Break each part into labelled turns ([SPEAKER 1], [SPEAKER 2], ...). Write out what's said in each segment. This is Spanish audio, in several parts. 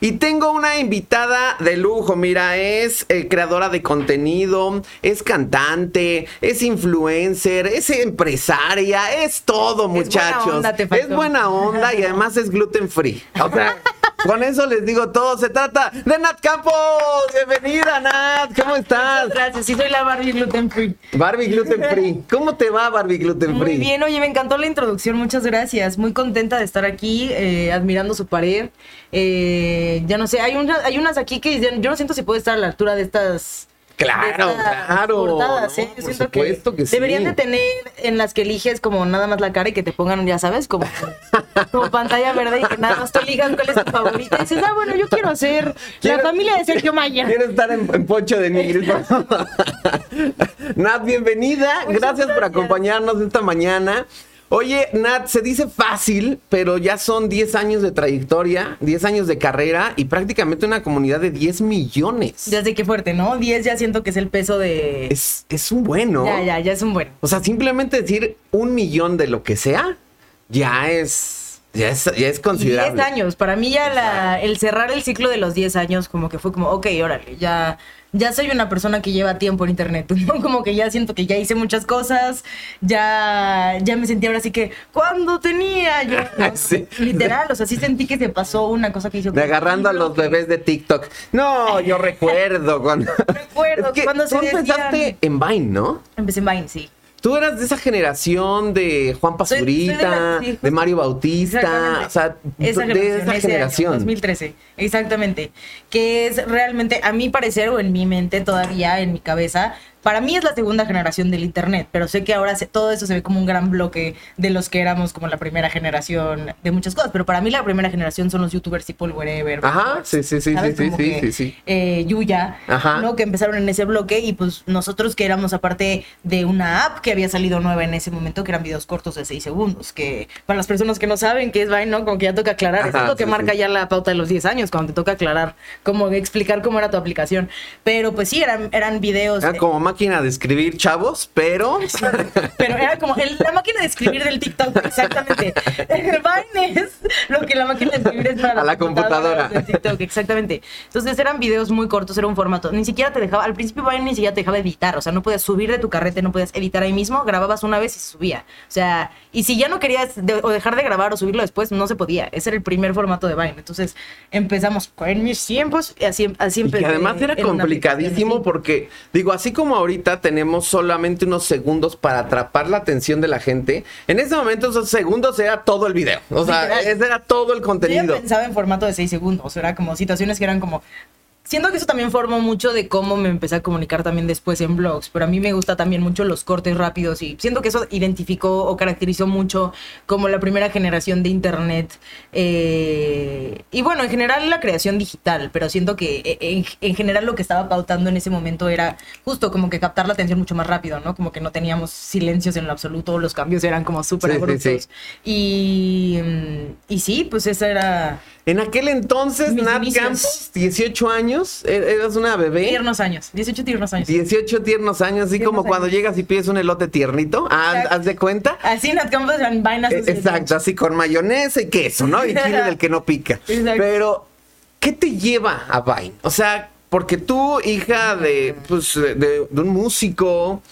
[SPEAKER 1] Y tengo una invitada de lujo, mira, es eh, creadora de contenido, es cantante, es influencer, es empresaria, es todo, muchachos.
[SPEAKER 2] buena onda, te
[SPEAKER 1] es buena onda y además es gluten free. O sea, con eso les digo todo. Se trata de Nat Campos. Bienvenida, Nat. ¿Cómo estás?
[SPEAKER 2] Muchas gracias. Sí, soy la Barbie Gluten Free.
[SPEAKER 1] Barbie Gluten Free. ¿Cómo te va, Barbie Gluten Free?
[SPEAKER 2] Muy bien, oye, me encantó la introducción, muchas gracias. Muy contenta de estar aquí, eh, admirando su pared. Eh, ya no sé, hay, una- hay unas aquí que yo no siento si puede estar a la altura de estas.
[SPEAKER 1] Claro, claro.
[SPEAKER 2] Yo
[SPEAKER 1] Por
[SPEAKER 2] siento
[SPEAKER 1] supuesto que sí.
[SPEAKER 2] Deberían de tener en las que eliges como nada más la cara y que te pongan, ya sabes, como, como pantalla verde y que nada más tú elijas cuál es tu favorita. Y dices, ah, bueno, yo quiero
[SPEAKER 1] Quiero-
[SPEAKER 2] la familia de Sergio Mayer.
[SPEAKER 1] Quiero estar en, en Poncho de Nigris. Nat, bienvenida. Gracias por acompañarnos esta mañana. Oye, Nat, se dice fácil, pero ya son 10 años de trayectoria, 10 años de carrera y prácticamente una comunidad de 10 millones.
[SPEAKER 2] Ya sé qué fuerte, ¿no? 10 ya siento que es el peso de...
[SPEAKER 1] Es, es un bueno.
[SPEAKER 2] Ya, ya, ya es un buen.
[SPEAKER 1] O sea, simplemente decir un millón de lo que sea, ya es, ya es, ya es
[SPEAKER 2] Y
[SPEAKER 1] considerable.
[SPEAKER 2] 10 años. Para mí ya la, el cerrar el ciclo de los 10 años como que fue como, ok, órale, ya, ya soy una persona que lleva tiempo en internet, ¿no? Como que ya siento que ya hice muchas cosas, ya, ya me sentí ahora así que, cuando tenía yo? ¿no?
[SPEAKER 1] Sí.
[SPEAKER 2] Literal, o sea, sí sentí que se pasó una cosa que hizo.
[SPEAKER 1] De agarrando a los bebés de TikTok. No, yo recuerdo cuando.
[SPEAKER 2] Recuerdo
[SPEAKER 1] Es que
[SPEAKER 2] cuando se
[SPEAKER 1] tú
[SPEAKER 2] decían-
[SPEAKER 1] empezaste en Vine, ¿no?
[SPEAKER 2] Empecé en Vine, sí.
[SPEAKER 1] Tú eras de esa generación de Juan
[SPEAKER 2] soy de.
[SPEAKER 1] Mario Bautista, o sea,
[SPEAKER 2] esa
[SPEAKER 1] de esa generación.
[SPEAKER 2] año, 2013, exactamente. Que es realmente, a mi parecer o en mi mente todavía, en mi cabeza, para mí es la segunda generación del Internet, pero sé que ahora se- todo eso se ve como un gran bloque de los que éramos como la primera generación de muchas cosas, pero para mí la primera generación son los youtubers tipo el Wherever.
[SPEAKER 1] Ajá, sí, sí, sí,
[SPEAKER 2] ¿sabes?
[SPEAKER 1] sí, sí,
[SPEAKER 2] que,
[SPEAKER 1] sí, sí.
[SPEAKER 2] eh, Yuya,
[SPEAKER 1] Ajá.
[SPEAKER 2] ¿no? Que empezaron en ese bloque y pues nosotros que éramos aparte de una app que había salido nueva en ese momento, que eran videos cortos de 6 segundos, que para las personas que no saben qué es Vine, ¿no? Como que ya toca aclarar, eso
[SPEAKER 1] Ajá,
[SPEAKER 2] es lo que
[SPEAKER 1] sí,
[SPEAKER 2] marca
[SPEAKER 1] sí.
[SPEAKER 2] ya la pauta de los 10 años, cuando te toca aclarar, como explicar cómo era tu aplicación. Pero pues sí, eran, eran videos...
[SPEAKER 1] Era como máquina de escribir chavos, pero.
[SPEAKER 2] pero era como el- la máquina de escribir del TikTok, exactamente. Vine es lo que la máquina de escribir es para
[SPEAKER 1] A la computadora.
[SPEAKER 2] computadoras del TikTok, exactamente. Entonces eran videos muy cortos, era un formato. Ni siquiera te dejaba, al principio Vine ni siquiera te dejaba editar, o sea, no podías subir de tu carrete, no podías editar ahí mismo, grababas una vez y subía. O sea, y si ya no querías de- o dejar de grabar o subirlo después, no se podía. Ese era el primer formato de Vine. Entonces empezamos en mis tiempos y así, así
[SPEAKER 1] Y
[SPEAKER 2] empecé.
[SPEAKER 1] que además era complicadísimo porque, digo, así como ahorita tenemos solamente unos segundos para atrapar la atención de la gente, en ese momento esos segundos era todo el video. O sea, ese era todo el
[SPEAKER 2] Yo ya
[SPEAKER 1] contenido.
[SPEAKER 2] pensaba en formato de 6 segundos, era como situaciones que eran como... Siento que eso también formó mucho de cómo me empecé a comunicar también después en blogs, pero a mí me gusta también mucho los cortes rápidos y siento que eso identificó o caracterizó mucho como la primera generación de Internet. eh, y bueno, en general la creación digital, pero siento que eh, en, en general lo que estaba pautando en ese momento era justo como que captar la atención mucho más rápido, ¿no? Como que no teníamos silencios en lo absoluto, los cambios eran como súper
[SPEAKER 1] Sí,
[SPEAKER 2] abruptos.
[SPEAKER 1] sí.
[SPEAKER 2] Y, mm, y sí, pues esa era
[SPEAKER 1] En aquel entonces,
[SPEAKER 2] Mis
[SPEAKER 1] Nat
[SPEAKER 2] inicios.
[SPEAKER 1] Campos, 18 años, e- eras una bebé.
[SPEAKER 2] tiernos años, 18 tiernos años.
[SPEAKER 1] 18 tiernos años, así
[SPEAKER 2] Tiernos
[SPEAKER 1] como cuando llegas y pides un elote tiernito. Ah. ¿Haz de cuenta?
[SPEAKER 2] Así Nat Campos en vainas.
[SPEAKER 1] Eh, Exacto, así con mayonesa y queso, ¿no? Y chile del que no pica.
[SPEAKER 2] Exacto.
[SPEAKER 1] Pero, ¿qué te lleva a Vine? O sea, porque tú, hija de, pues, de, de un músico,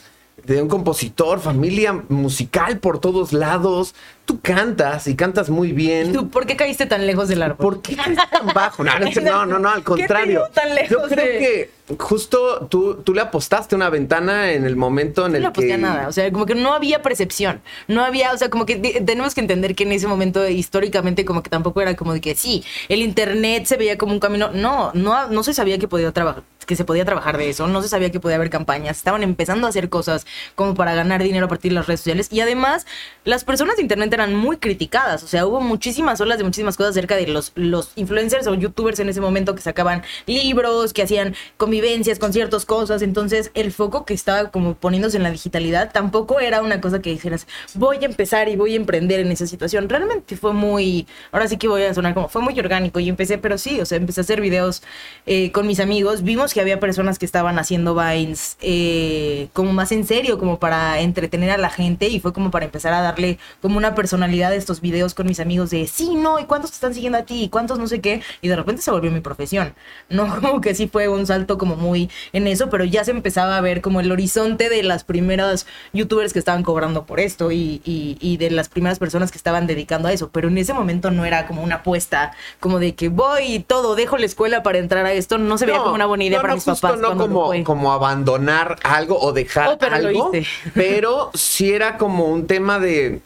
[SPEAKER 1] de un compositor, familia musical por todos lados, tú cantas y cantas muy bien.
[SPEAKER 2] ¿Tú por qué caíste tan lejos del árbol?
[SPEAKER 1] ¿Por qué estás tan bajo? No, no, no, al
[SPEAKER 2] ¿Qué
[SPEAKER 1] contrario.
[SPEAKER 2] llevó tan lejos
[SPEAKER 1] Yo creo
[SPEAKER 2] de-
[SPEAKER 1] que justo tú, tú le apostaste una ventana en el momento en
[SPEAKER 2] No
[SPEAKER 1] el
[SPEAKER 2] le aposté
[SPEAKER 1] que...
[SPEAKER 2] a nada, o sea, como que no había percepción, no había, o sea, como que tenemos que entender que en ese momento históricamente como que tampoco era como de que sí, el internet se veía como un camino, no, no, no se sabía que podía trabajar, que se podía trabajar de eso, no se sabía que podía haber campañas, estaban empezando a hacer cosas como para ganar dinero a partir de las redes sociales y además las personas de internet eran muy criticadas, o sea, hubo muchísimas olas de muchísimas cosas acerca de los, los influencers o youtubers en ese momento que sacaban libros, que hacían convivencias, conciertos, cosas, entonces el foco que estaba como poniéndose en la digitalidad tampoco era una cosa que dijeras, voy a empezar y voy a emprender en esa situación, realmente fue muy, ahora sí que voy a sonar como, fue muy orgánico y empecé, pero sí, o sea, empecé a hacer videos eh, con mis amigos, vimos que había personas que estaban haciendo Vines eh, como más en serio, como para entretener a la gente y fue como para empezar a darle como una personalidad a estos videos con mis amigos de sí, no, y cuántos te están siguiendo a ti, y cuántos no sé qué, y de repente se volvió mi profesión. No, como que sí fue un salto como muy en eso, pero ya se empezaba a ver como el horizonte de las primeras youtubers que estaban cobrando por esto y, y, y de las primeras personas que estaban dedicando a eso, pero en ese momento no era como una apuesta, como de que voy y todo, dejo la escuela para entrar a esto, no se veía como una buena idea
[SPEAKER 1] no,
[SPEAKER 2] para
[SPEAKER 1] no,
[SPEAKER 2] mis
[SPEAKER 1] justo
[SPEAKER 2] papás.
[SPEAKER 1] no como,
[SPEAKER 2] fue.
[SPEAKER 1] como abandonar algo o dejar
[SPEAKER 2] Oh, pero lo
[SPEAKER 1] algo,
[SPEAKER 2] hice.
[SPEAKER 1] pero sí era como un tema de...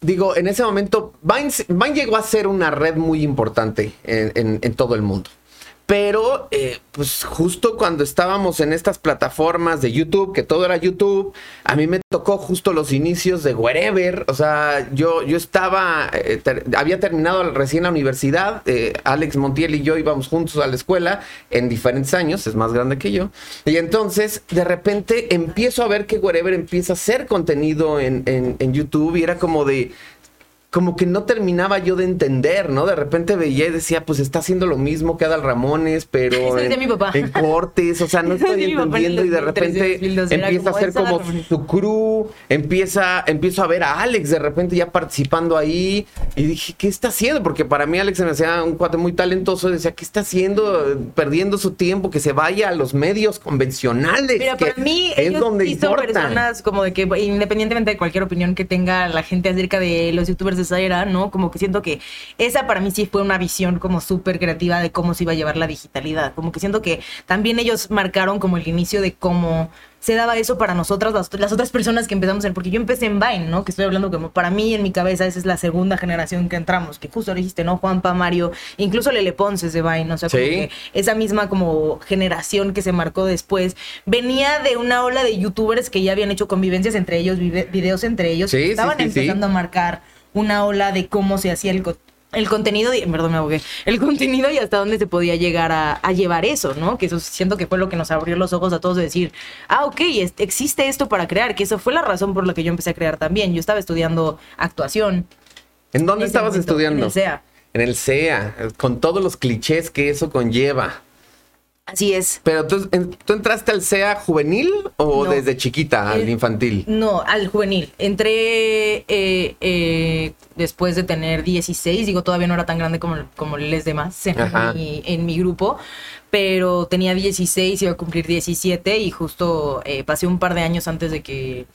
[SPEAKER 1] Digo, en ese momento, Vine, Vine llegó a ser una red muy importante en, en- en todo el mundo. Pero, eh, pues justo cuando estábamos en estas plataformas de YouTube, que todo era YouTube, a mí me tocó justo los inicios de Wherever. O sea, yo, yo estaba, eh, había terminado recién la universidad. eh, Alex Montiel y yo íbamos juntos a la escuela en diferentes años, es más grande que yo. Y entonces, de repente, empiezo a ver que Wherever empieza a hacer contenido en, en- en YouTube y era como de como que no terminaba yo de entender, ¿no? De repente veía y decía, pues está haciendo lo mismo que Adal Ramones, pero en,
[SPEAKER 2] mi papá.
[SPEAKER 1] en cortes, o sea, no estoy entendiendo y de
[SPEAKER 2] 2013,
[SPEAKER 1] repente
[SPEAKER 2] 2012, era
[SPEAKER 1] empieza a
[SPEAKER 2] como,
[SPEAKER 1] ser
[SPEAKER 2] "Es Adal
[SPEAKER 1] como
[SPEAKER 2] Ramones".
[SPEAKER 1] su crew, empieza, empiezo a ver a Alex de repente ya participando ahí y dije, ¿qué está haciendo? Porque para mí Alex se me hacía un cuate muy talentoso, decía, ¿qué está haciendo? Perdiendo su tiempo, que se vaya a los medios convencionales.
[SPEAKER 2] Mira,
[SPEAKER 1] que
[SPEAKER 2] para mí,
[SPEAKER 1] es
[SPEAKER 2] ellos
[SPEAKER 1] donde
[SPEAKER 2] sí son personas como de que, independientemente de cualquier opinión que tenga la gente acerca de los youtubers de esa era, ¿no? Como que siento que esa para mí sí fue una visión como súper creativa de cómo se iba a llevar la digitalidad. Como que siento que también ellos marcaron como el inicio de cómo se daba eso para nosotras, las, las otras personas que empezamos en, porque yo empecé en Vine, ¿no? Que estoy hablando como para mí en mi cabeza esa es la segunda generación que entramos, que justo dijiste, ¿no? Juanpa, Mario, incluso Lele Ponce es de Vine, o sea, como que esa misma como generación que se marcó después venía de una ola de youtubers que ya habían hecho convivencias entre ellos, videos entre ellos,
[SPEAKER 1] Sí,
[SPEAKER 2] que
[SPEAKER 1] sí,
[SPEAKER 2] estaban
[SPEAKER 1] sí.
[SPEAKER 2] empezando a marcar una ola de cómo se hacía el el contenido, y, perdón, me el contenido y hasta dónde se podía llegar a, a llevar eso, ¿no? Que eso siento que fue lo que nos abrió los ojos a todos de decir, ah, ok, es- existe esto para crear, que eso fue la razón por la que yo empecé a crear también. Yo estaba estudiando actuación.
[SPEAKER 1] ¿En dónde
[SPEAKER 2] en
[SPEAKER 1] estabas
[SPEAKER 2] momento,
[SPEAKER 1] estudiando?
[SPEAKER 2] En el CEA.
[SPEAKER 1] En el CEA, con todos los clichés que eso conlleva.
[SPEAKER 2] Así es.
[SPEAKER 1] Pero tú, ¿tú entraste al CEA juvenil o
[SPEAKER 2] No.
[SPEAKER 1] desde chiquita al
[SPEAKER 2] Eh,
[SPEAKER 1] infantil?
[SPEAKER 2] No, al juvenil. Entré eh, eh, después de tener 16, digo, todavía no era tan grande como, como les demás en mi, en mi grupo, pero tenía 16, iba a cumplir 17 y justo eh, pasé un par de años antes de que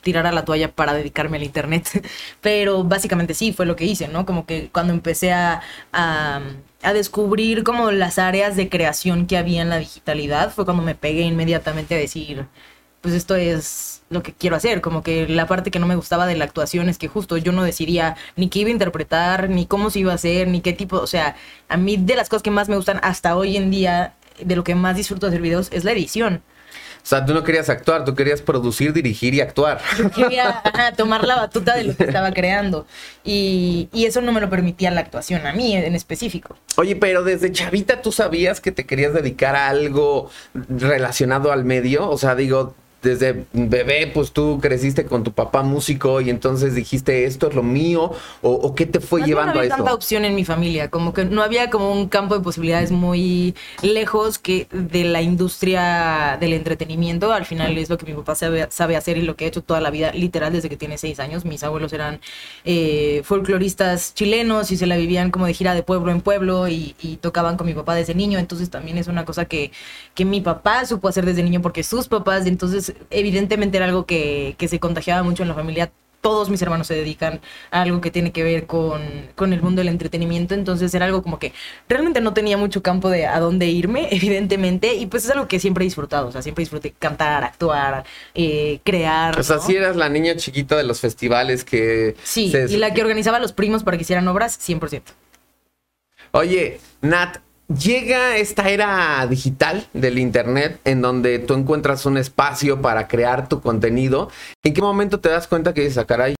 [SPEAKER 2] tirara la toalla para dedicarme al internet. Pero básicamente sí, fue lo que hice, ¿no? Como que cuando empecé a, a, a descubrir como las áreas de creación que había en la digitalidad, fue cuando me pegué inmediatamente a decir, pues esto es lo que quiero hacer. Como que la parte que no me gustaba de la actuación es que justo yo no decidía ni qué iba a interpretar, ni cómo se iba a hacer, ni qué tipo, o sea, a mí de las cosas que más me gustan hasta hoy en día, de lo que más disfruto de hacer videos, es la edición.
[SPEAKER 1] O sea, tú no querías actuar, tú querías producir, dirigir y actuar.
[SPEAKER 2] Yo quería ajá, tomar la batuta de lo que estaba creando. Y, y eso no me lo permitía la actuación, a mí en específico.
[SPEAKER 1] Oye, pero desde chavita tú sabías que te querías dedicar a algo relacionado al medio. O sea, digo, desde bebé, pues tú creciste con tu papá músico y entonces dijiste, esto es lo mío. ¿O, o qué te fue
[SPEAKER 2] bien
[SPEAKER 1] llevando
[SPEAKER 2] no
[SPEAKER 1] a
[SPEAKER 2] había tanta
[SPEAKER 1] eso?
[SPEAKER 2] opción en mi familia, como que no había como un campo de posibilidades muy lejos que de la industria del entretenimiento. Al final es lo que mi papá sabe, sabe hacer y lo que ha hecho toda la vida, literal desde que tiene seis años. Mis abuelos eran eh, folcloristas chilenos y se la vivían como de gira de pueblo en pueblo y, y tocaban con mi papá desde niño. Entonces también es una cosa que, que mi papá supo hacer desde niño porque sus papás, entonces evidentemente era algo que, que se contagiaba mucho en la familia todos mis hermanos se dedican a algo que tiene que ver con, con el mundo del entretenimiento, entonces era algo como que realmente no tenía mucho campo de a dónde irme, evidentemente, y pues es algo que siempre he disfrutado, o sea, siempre disfruté cantar, actuar, eh, crear.
[SPEAKER 1] O sea,
[SPEAKER 2] ¿no?
[SPEAKER 1] si eras la niña chiquita de los festivales que...
[SPEAKER 2] Sí,
[SPEAKER 1] se-
[SPEAKER 2] y la que organizaba a los primos para que hicieran obras, 100%.
[SPEAKER 1] Oye, Nat, llega esta era digital del Internet en donde tú encuentras un espacio para crear tu contenido. ¿En qué momento te das cuenta que dices, "Ah, caray,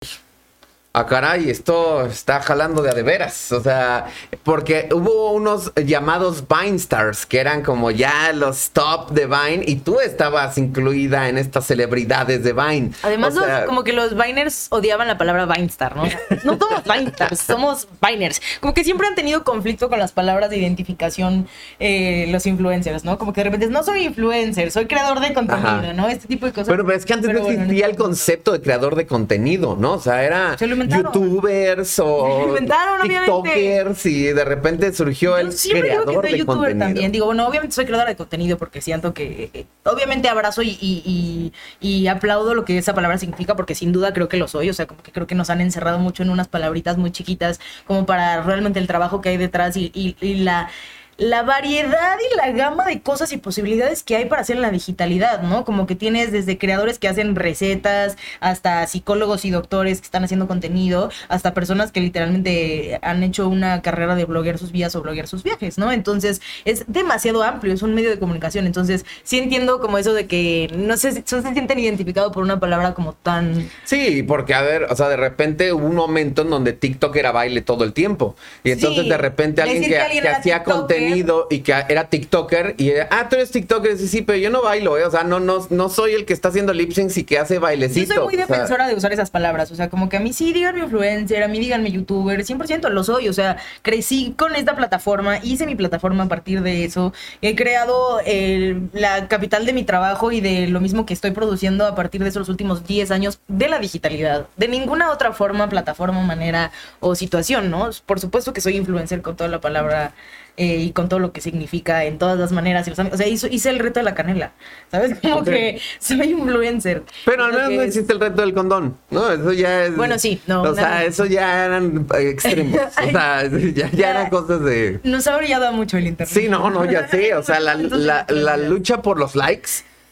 [SPEAKER 1] ah, caray, esto está jalando de a de veras. O sea, porque hubo unos llamados Vine Stars, que eran como ya los top de Vine, y tú estabas incluida en estas celebridades de Vine.
[SPEAKER 2] Además,
[SPEAKER 1] O sea,
[SPEAKER 2] los- como que los Viners odiaban la palabra Vinestar, ¿no? No somos Vinestars, somos Viners. Como que siempre han tenido conflicto con las palabras de identificación eh, los influencers, ¿no? Como que de repente no soy influencer, soy creador de contenido,
[SPEAKER 1] Ajá.
[SPEAKER 2] ¿no? Este tipo de cosas.
[SPEAKER 1] Bueno, pero es que antes
[SPEAKER 2] Pero
[SPEAKER 1] no
[SPEAKER 2] bueno,
[SPEAKER 1] existía el concepto de creador de contenido, ¿no? O sea, era
[SPEAKER 2] inventaron.
[SPEAKER 1] youtubers o tiktokers y de repente surgió el
[SPEAKER 2] siempre digo
[SPEAKER 1] creador
[SPEAKER 2] que soy
[SPEAKER 1] de
[SPEAKER 2] youtuber
[SPEAKER 1] contenido.
[SPEAKER 2] también. Digo, bueno, obviamente soy creadora de contenido porque siento que, eh, obviamente abrazo y, y- y- y aplaudo lo que esa palabra significa porque sin duda creo que lo soy. O sea, como que creo que nos han encerrado mucho en unas palabritas muy chiquitas como para realmente el trabajo que hay detrás y, y- y la... La variedad y la gama de cosas y posibilidades que hay para hacer en la digitalidad, ¿no? Como que tienes desde creadores que hacen recetas, hasta psicólogos y doctores que están haciendo contenido, hasta personas que literalmente han hecho una carrera de bloguear sus vidas o bloguear sus viajes, ¿no? Entonces es demasiado amplio, es un medio de comunicación. Entonces sí entiendo como eso de que no sé si no se sienten identificados por una palabra como tan...
[SPEAKER 1] Sí, porque a ver, o sea, de repente hubo un momento en donde TikTok era baile todo el tiempo. Y entonces
[SPEAKER 2] Sí,
[SPEAKER 1] de repente alguien
[SPEAKER 2] decir
[SPEAKER 1] que,
[SPEAKER 2] que alguien
[SPEAKER 1] que
[SPEAKER 2] era
[SPEAKER 1] hacía contenido y que era TikToker y era, ah, tú eres TikToker, sí, sí, pero yo no bailo, ¿eh? O sea, no, no, no soy el que está haciendo lip syncs y que hace
[SPEAKER 2] Yo
[SPEAKER 1] bailecito.
[SPEAKER 2] soy muy
[SPEAKER 1] sea,
[SPEAKER 2] defensora de usar esas palabras, o sea, como que a mí sí díganme influencer, a mí díganme youtuber, 100% lo soy, o sea, crecí con esta plataforma, hice mi plataforma a partir de eso, he creado el- la capital de mi trabajo y de lo mismo que estoy produciendo a partir de esos últimos 10 años de la digitalidad, de ninguna otra forma, plataforma, manera o situación, ¿no? Por supuesto que soy influencer con toda la palabra eh, y con todo lo que significa en todas las maneras. y los O sea, hizo- hice el reto de la canela, ¿sabes? Como
[SPEAKER 1] Ok.
[SPEAKER 2] que soy influencer.
[SPEAKER 1] Pero al menos no
[SPEAKER 2] es-
[SPEAKER 1] existe el reto del condón, ¿no? Eso ya es.
[SPEAKER 2] Bueno, sí, no,
[SPEAKER 1] O sea, eso ya eran extremos. o sea, ya, ya eran cosas de.
[SPEAKER 2] Nos ha brillado mucho el internet.
[SPEAKER 1] Sí, no, no, ya sé. O sea, la, la- la lucha por los likes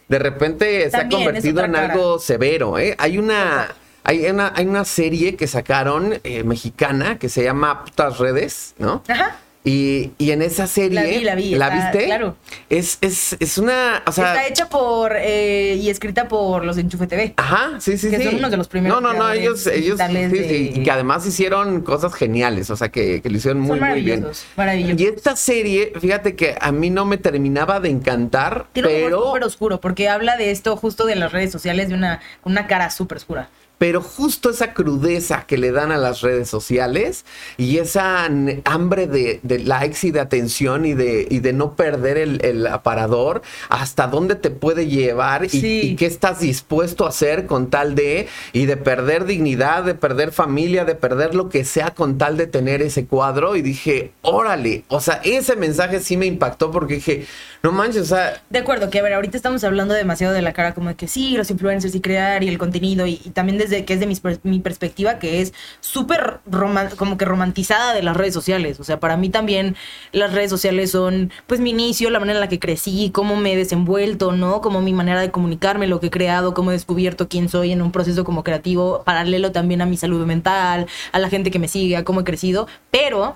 [SPEAKER 1] de repente se ha
[SPEAKER 2] También,
[SPEAKER 1] convertido en algo severo, ¿eh? Hay una. Hay una, hay una serie que sacaron eh, mexicana que se llama Putas Redes, ¿no?
[SPEAKER 2] Ajá.
[SPEAKER 1] Y, y en esa serie.
[SPEAKER 2] La vi, la vi, está-
[SPEAKER 1] viste?
[SPEAKER 2] claro.
[SPEAKER 1] Es, es, es una. O sea,
[SPEAKER 2] Está hecha por eh, y escrita por los de Enchufe TV.
[SPEAKER 1] Ajá, sí, sí,
[SPEAKER 2] Que
[SPEAKER 1] sí.
[SPEAKER 2] son unos de los primeros
[SPEAKER 1] No, no, no, ellos, ellos, sí, que además hicieron cosas geniales, o sea, que, que lo hicieron muy, muy bien.
[SPEAKER 2] maravillosos.
[SPEAKER 1] Y esta serie, fíjate que a mí no me terminaba de encantar,
[SPEAKER 2] Tiene
[SPEAKER 1] pero,
[SPEAKER 2] súper oscuro porque habla de esto justo de las redes sociales de una, una cara súper oscura.
[SPEAKER 1] Pero justo esa crudeza que le dan a las redes sociales y esa hambre de, de likes y de atención y de, y de no perder el, el aparador, hasta dónde te puede llevar y,
[SPEAKER 2] Sí.
[SPEAKER 1] y qué estás dispuesto a hacer con tal de, y de perder dignidad, de perder familia, de perder lo que sea con tal de tener ese cuadro. Y dije, órale, o sea, ese mensaje sí me impactó porque dije, no manches, o sea,
[SPEAKER 2] De acuerdo, que a ver, ahorita estamos hablando demasiado de la cara como de que sí, los influencers y crear y el contenido y, también desde que es de mi perspectiva que es súper como que romantizada de las redes sociales. O sea, para mí también las redes sociales son pues mi inicio, la manera en la que crecí, cómo me he desenvuelto, ¿no? Como mi manera de comunicarme, lo que he creado, cómo he descubierto quién soy en un proceso como creativo, paralelo también a mi salud mental, a la gente que me sigue, a cómo he crecido, pero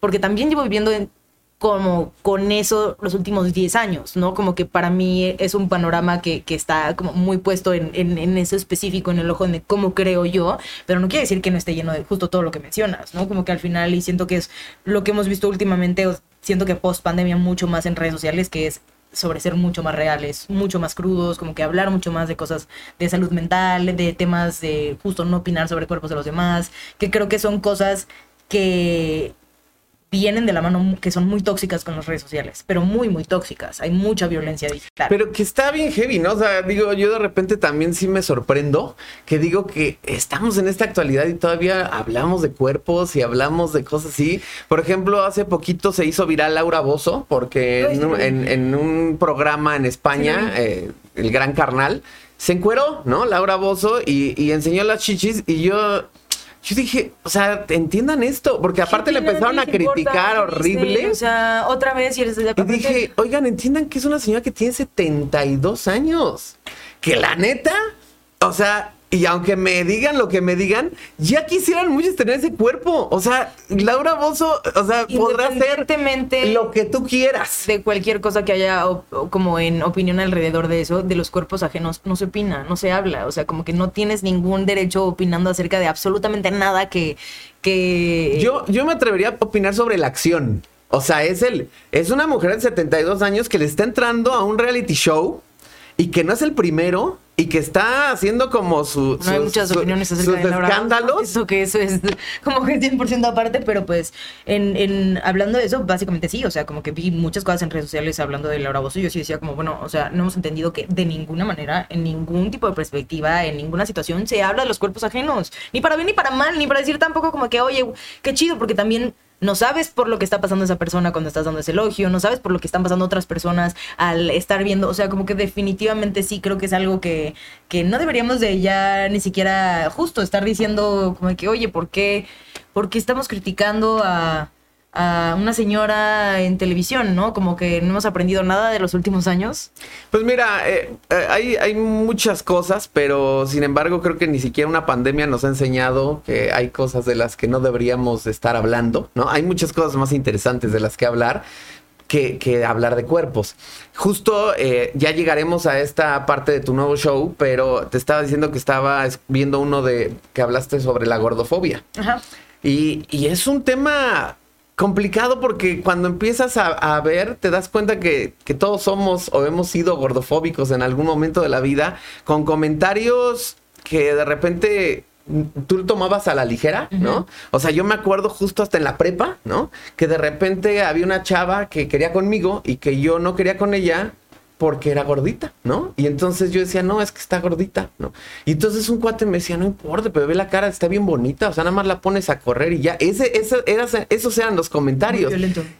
[SPEAKER 2] porque también llevo viviendo en- como con eso los últimos 10 años, ¿no? Como que para mí es un panorama que, que está como muy puesto en, en, eso específico, en el ojo de cómo creo yo, pero no quiere decir que no esté lleno de justo todo lo que mencionas, ¿no? Como que al final, y siento que es lo que hemos visto últimamente, siento que post pandemia mucho más en redes sociales, que es sobre ser mucho más reales, mucho más crudos, como que hablar mucho más de cosas de salud mental, de temas de justo no opinar sobre cuerpos de los demás, que creo que son cosas que vienen de la mano, que son muy tóxicas con las redes sociales, pero muy, muy tóxicas. Hay mucha violencia digital.
[SPEAKER 1] Pero que está bien heavy, ¿no? O sea, digo, yo de repente también sí me sorprendo que digo que estamos en esta actualidad y todavía hablamos de cuerpos y hablamos de cosas así. Por ejemplo, hace poquito se hizo viral Laura Bozo porque en, un- en un programa en España, eh, El Gran Carnal, se encueró, ¿no? Laura Bozo y, y enseñó las chichis y yo... Yo dije, o sea, entiendan esto, porque aparte le empezaron a
[SPEAKER 2] ¿Qué les importa?
[SPEAKER 1] criticar horrible.
[SPEAKER 2] O sea, otra vez y eres de
[SPEAKER 1] Y dije, oigan, entiendan que es una señora que tiene 72 años. Que la neta, o sea, Y aunque me digan lo que me digan, ya quisieran muchos tener ese cuerpo. O sea, Laura Bozo, o sea, podrá hacer
[SPEAKER 2] Independientemente
[SPEAKER 1] lo que tú quieras.
[SPEAKER 2] de cualquier cosa que haya o- o como en opinión alrededor de eso, de los cuerpos ajenos, no se opina, no se habla. O sea, como que no tienes ningún derecho opinando acerca de absolutamente nada que... que
[SPEAKER 1] Yo, yo me atrevería a opinar sobre la acción. O sea, es el, es una mujer de 72 años que le está entrando a un reality show y que no es el primero y que está haciendo como su,
[SPEAKER 2] No hay
[SPEAKER 1] sus-
[SPEAKER 2] muchas
[SPEAKER 1] su-
[SPEAKER 2] opiniones acerca
[SPEAKER 1] sus
[SPEAKER 2] de Laura
[SPEAKER 1] escándalos.
[SPEAKER 2] Eso que eso es como que 100% aparte, pero pues en, en hablando de eso, básicamente sí, o sea, como que vi muchas cosas en redes sociales hablando de Laura Bozo y yo sí decía como, bueno, o sea, no hemos entendido que de ninguna manera, en ningún tipo de perspectiva, en ninguna situación se habla de los cuerpos ajenos, ni para bien ni para mal, ni para decir tampoco como que, oye, qué chido, porque también no sabes por lo que está pasando esa persona cuando estás dando ese elogio, no sabes por lo que están pasando otras personas al estar viendo, o sea, como que definitivamente sí creo que es algo que, que no deberíamos de ya ni siquiera justo estar diciendo como que, oye, ¿por qué, por qué estamos criticando a, a una señora en televisión, ¿no? Como que no hemos aprendido nada de los últimos años.
[SPEAKER 1] Pues mira, eh, eh, hay, hay muchas cosas, pero sin embargo creo que ni siquiera una pandemia nos ha enseñado que hay cosas de las que no deberíamos estar hablando, ¿no? Hay muchas cosas más interesantes de las que hablar. Que, que hablar de cuerpos. Justo eh, ya llegaremos a esta parte de tu nuevo show, pero te estaba diciendo que estaba es- viendo uno de que hablaste sobre la gordofobia.
[SPEAKER 2] Ajá.
[SPEAKER 1] Y, y es un tema complicado porque cuando empiezas a, a ver, te das cuenta que, que todos somos o hemos sido gordofóbicos en algún momento de la vida, con comentarios que de repente tú tomabas a la ligera, ¿no? O sea, yo me acuerdo justo hasta en la prepa, ¿no? Que de repente había una chava que quería conmigo y que yo no quería con ella porque era gordita, ¿no? Y entonces yo decía, no, es que está gordita, ¿no? Y entonces un cuate me decía, no importa, pero ve la cara, está bien bonita, o sea, nada más la pones a correr y ya. Ese, ese, era- esos eran los comentarios.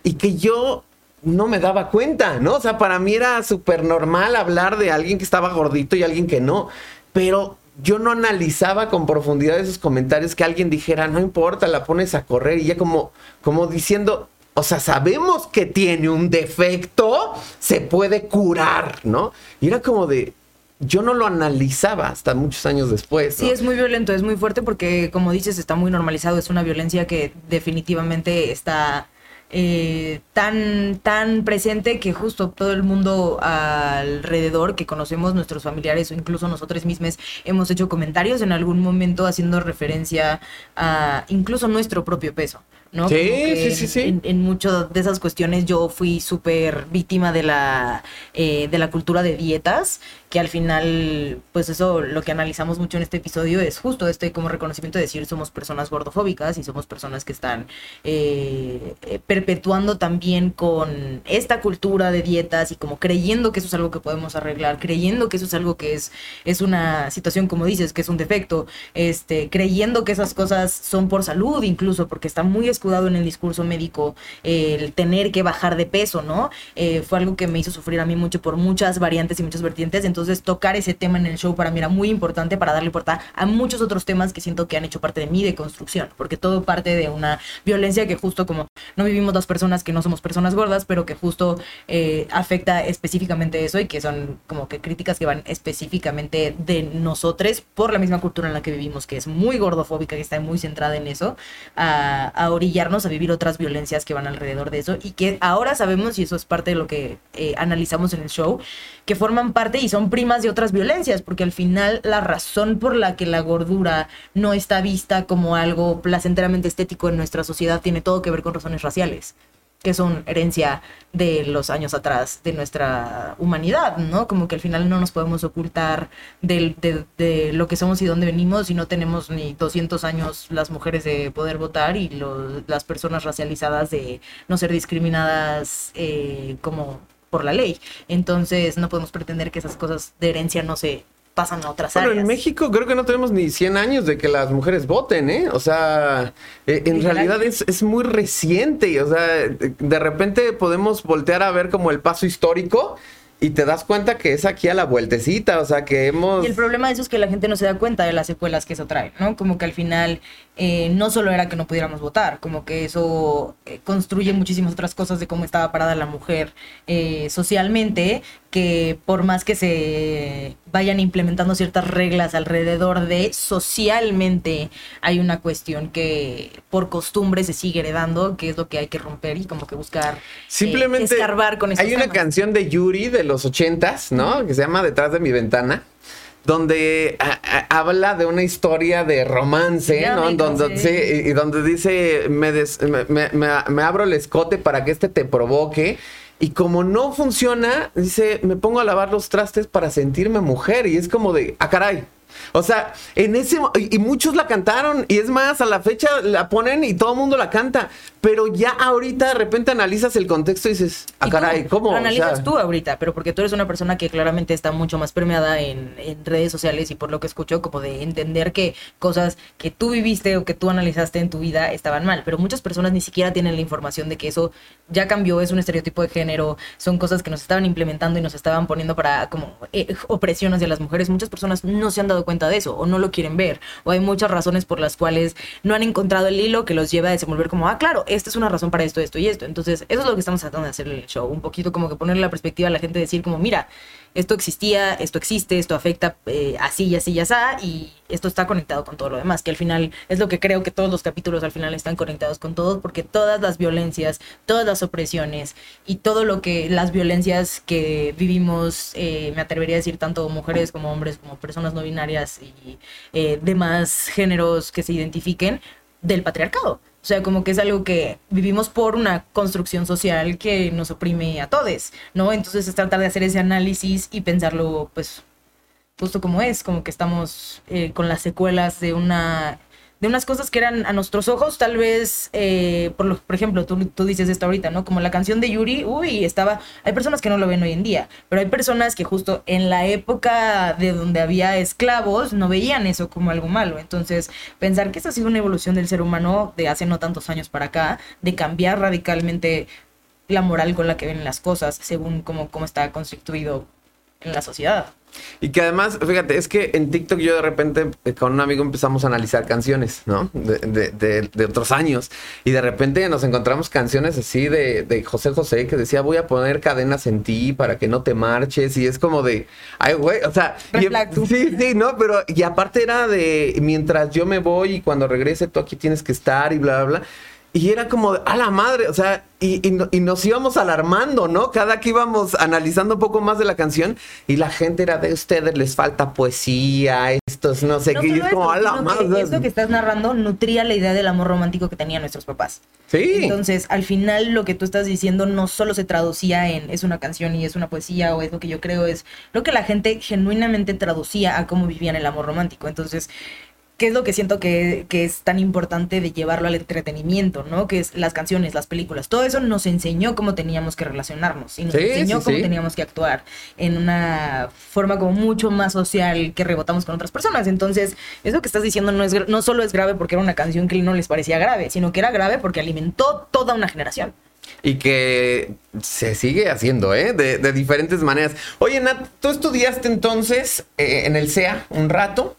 [SPEAKER 1] Y que yo no me daba cuenta, ¿no? O sea, para mí era súper normal hablar de alguien que estaba gordito y alguien que no. Pero yo no analizaba con profundidad esos comentarios que alguien dijera, no importa, la pones a correr y ya como, como diciendo, o sea, sabemos que tiene un defecto, se puede curar, ¿no? Y era como de, yo no lo analizaba hasta muchos años después. ¿no?
[SPEAKER 2] Sí, es muy violento, es muy fuerte porque, como dices, está muy normalizado. Es una violencia que definitivamente está eh, tan, tan presente que justo todo el mundo alrededor que conocemos, nuestros familiares o incluso nosotros mismos, hemos hecho comentarios en algún momento haciendo referencia a incluso nuestro propio peso. ¿No?
[SPEAKER 1] Sí, sí, sí, sí.
[SPEAKER 2] En, en muchas de esas cuestiones yo fui súper víctima de la, eh, de la cultura de dietas, que al final, pues eso, lo que analizamos mucho en este episodio es justo este como reconocimiento de decir somos personas gordofóbicas y somos personas que están eh, eh, perpetuando también con esta cultura de dietas y como creyendo que eso es algo que podemos arreglar, creyendo que eso es algo que es, es una situación, como dices, que es un defecto, este, creyendo que esas cosas son por salud incluso, porque está muy escudado en el discurso médico el tener que bajar de peso, ¿no? Eh, fue algo que me hizo sufrir a mí mucho por muchas variantes y muchas vertientes, tocar ese tema en el show para mí era muy importante para darle puerta a muchos otros temas que siento que han hecho parte de mi deconstrucción, porque todo parte de una violencia que justo como no vivimos dos personas que no somos personas gordas, pero que justo eh, afecta específicamente eso y que son como que críticas que van específicamente de nosotros por la misma cultura en la que vivimos, que es muy gordofóbica, que está muy centrada en eso, a, a orillarnos a vivir otras violencias que van alrededor de eso y que ahora sabemos, y eso es parte de lo que eh, analizamos en el show, que forman parte y son primas de otras violencias, porque al final la razón por la que la gordura no está vista como algo placenteramente estético en nuestra sociedad tiene todo que ver con razones raciales que son herencia de los años atrás de nuestra humanidad, ¿no? Como que al final no nos podemos ocultar del- de, de lo que somos y dónde venimos y no tenemos ni 200 años las mujeres de poder votar y las personas racializadas de no ser discriminadas eh, como por la ley. Entonces no podemos pretender que esas cosas de herencia no se pasan a otras
[SPEAKER 1] Bueno,
[SPEAKER 2] áreas.
[SPEAKER 1] en México creo que no tenemos ni 100 años de que las mujeres voten, ¿eh? O sea, eh, en realidad es, es muy reciente. y, O sea, de de repente podemos voltear a ver como el paso histórico y te das cuenta que es aquí a la vueltecita. O sea, que hemos...
[SPEAKER 2] Y el problema de eso es que la gente no se da cuenta de las secuelas que eso trae, ¿no? Como que al final eh, no solo era que no pudiéramos votar, como que eso eh, construye muchísimas otras cosas de cómo estaba parada la mujer eh, socialmente, que por más que se vayan implementando ciertas reglas alrededor de socialmente hay una cuestión que por costumbre se sigue heredando, que es lo que hay que romper y como que buscar eh,
[SPEAKER 1] Simplemente
[SPEAKER 2] escarbar con
[SPEAKER 1] hay una
[SPEAKER 2] temas.
[SPEAKER 1] canción de Yuri de los ochentas, ¿no? Que se llama Detrás de mi ventana. Donde a- a- habla de una historia de romance,
[SPEAKER 2] Ya
[SPEAKER 1] ¿no? Donde, sí, y, donde dice, me, des- me, me- me- me abro el escote para que este te provoque. Y como no funciona, dice, me pongo a lavar los trastes para sentirme mujer. Y es como de, ah, caray. O sea, en ese y muchos la cantaron y es más, a la fecha la ponen y todo el mundo la canta, pero ya ahorita de repente analizas el contexto y dices, ah caray, ¿cómo?
[SPEAKER 2] Lo
[SPEAKER 1] O
[SPEAKER 2] analizas
[SPEAKER 1] sea,
[SPEAKER 2] tú ahorita, pero porque tú eres una persona que claramente está mucho más permeada en, en redes sociales y por lo que escucho, como de entender que cosas que tú viviste o que tú analizaste en tu vida estaban mal. Pero muchas personas ni siquiera tienen la información de que eso ya cambió, es un estereotipo de género, son cosas que nos estaban implementando y nos estaban poniendo para como eh, opresión hacia las mujeres. Muchas personas no se han dado cuenta de eso o no lo quieren ver. O hay muchas razones por las cuales no han encontrado el hilo que los lleva a desenvolver como, ah, claro, esta es una razón para esto, esto y esto. Entonces, eso es lo que estamos tratando de hacer en el show. Un poquito como que ponerle la perspectiva a la gente, decir como, mira, esto existía, esto existe, esto afecta eh, así y así y así, y esto está conectado con todo lo demás, que al final es lo que creo que todos los capítulos al final están conectados con todos, porque todas las violencias, todas las opresiones y todo lo que las violencias que vivimos, eh, me atrevería a decir tanto mujeres como hombres, como personas no binarias y eh, demás géneros que se identifiquen del patriarcado. O sea, como que es algo que vivimos por una construcción social que nos oprime a todos, ¿no? Entonces es tratar de hacer ese análisis y pensarlo, pues, justo como es, como que estamos eh, con las secuelas de una de unas cosas que eran a nuestros ojos, tal vez, eh, por, lo, por ejemplo, tú, tú dices esto ahorita, ¿no? Como la canción de Yuri, uy, estaba, hay personas que no lo ven hoy en día, pero hay personas que justo en la época de donde había esclavos no veían eso como algo malo. Entonces, pensar que esa ha sido una evolución del ser humano de hace no tantos años para acá, de cambiar radicalmente la moral con la que ven las cosas, según cómo, cómo está constituido en la sociedad.
[SPEAKER 1] Y que además, fíjate, es que en TikTok yo de repente eh, con un amigo empezamos a analizar canciones, ¿no? De, de- de- de otros años. Y de repente nos encontramos canciones así de, de José José que decía, voy a poner cadenas en ti para que no te marches. Y es como de, ay, güey, o sea... Y-
[SPEAKER 2] tú.
[SPEAKER 1] sí, sí, ¿no? Pero, y aparte era de, mientras yo me voy y cuando regrese tú aquí tienes que estar y bla, bla, bla. Y era como, a la madre, o sea, y, y y nos íbamos alarmando, ¿no? Cada que íbamos analizando un poco más de la canción y la gente era de ustedes, les falta poesía, estos no sé
[SPEAKER 2] No
[SPEAKER 1] qué, y es como, a la
[SPEAKER 2] sino que
[SPEAKER 1] madre.
[SPEAKER 2] Esto que estás narrando nutría la idea del amor romántico que tenían nuestros papás.
[SPEAKER 1] Sí.
[SPEAKER 2] Entonces, al final lo que tú estás diciendo no solo se traducía en es una canción y es una poesía o es lo que yo creo es lo que la gente genuinamente traducía a cómo vivían el amor romántico. Entonces, ¿qué es lo que siento que, que es tan importante de llevarlo al entretenimiento, ¿no? Que es las canciones, las películas, todo eso nos enseñó cómo teníamos que relacionarnos y nos
[SPEAKER 1] Sí,
[SPEAKER 2] enseñó
[SPEAKER 1] sí,
[SPEAKER 2] cómo
[SPEAKER 1] sí.
[SPEAKER 2] teníamos que actuar en una forma como mucho más social que rebotamos con otras personas. Entonces, eso que estás diciendo no, es, no solo es grave porque era una canción que no les parecía grave, sino que era grave porque alimentó toda una generación.
[SPEAKER 1] Y que se sigue haciendo, ¿eh? De, de diferentes maneras. Oye, Nat, ¿tú estudiaste entonces eh, en el CEA un rato?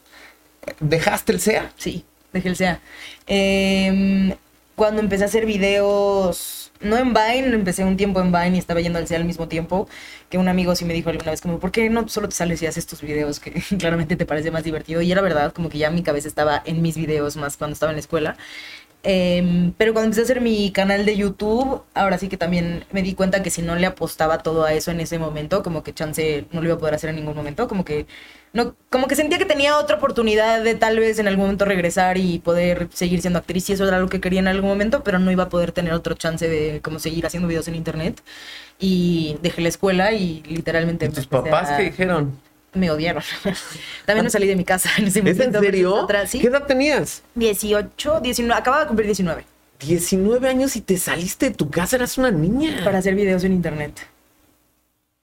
[SPEAKER 1] ¿Dejaste el CEA?
[SPEAKER 2] Sí, dejé el sea. Em, cuando empecé a hacer videos, no en Vine, empecé un tiempo en Vine y estaba yendo al CEA al mismo tiempo, que un amigo sí me dijo alguna vez como, ¿por qué no solo te sales y haces tus videos que claramente te parece más divertido? Y era verdad, como que ya mi cabeza estaba en mis videos más cuando estaba en la escuela. Em, pero cuando empecé a hacer mi canal de YouTube, ahora sí que también me di cuenta que si no le apostaba todo a eso en ese momento, como que chance no lo iba a poder hacer en ningún momento, como que no, como que sentía que tenía otra oportunidad de tal vez en algún momento regresar y poder seguir siendo actriz y eso era lo que quería en algún momento, pero no iba a poder tener otro chance de como seguir haciendo videos en internet. Y dejé la escuela y literalmente
[SPEAKER 1] ¿Y tus papás
[SPEAKER 2] a-
[SPEAKER 1] qué dijeron?
[SPEAKER 2] Me odiaron. También me salí de mi casa en ese
[SPEAKER 1] ¿Es en serio?
[SPEAKER 2] sí.
[SPEAKER 1] ¿Qué edad tenías?
[SPEAKER 2] 18, 19, acababa de cumplir 19
[SPEAKER 1] 19 años y te saliste de tu casa, eras una niña.
[SPEAKER 2] para hacer videos en internet.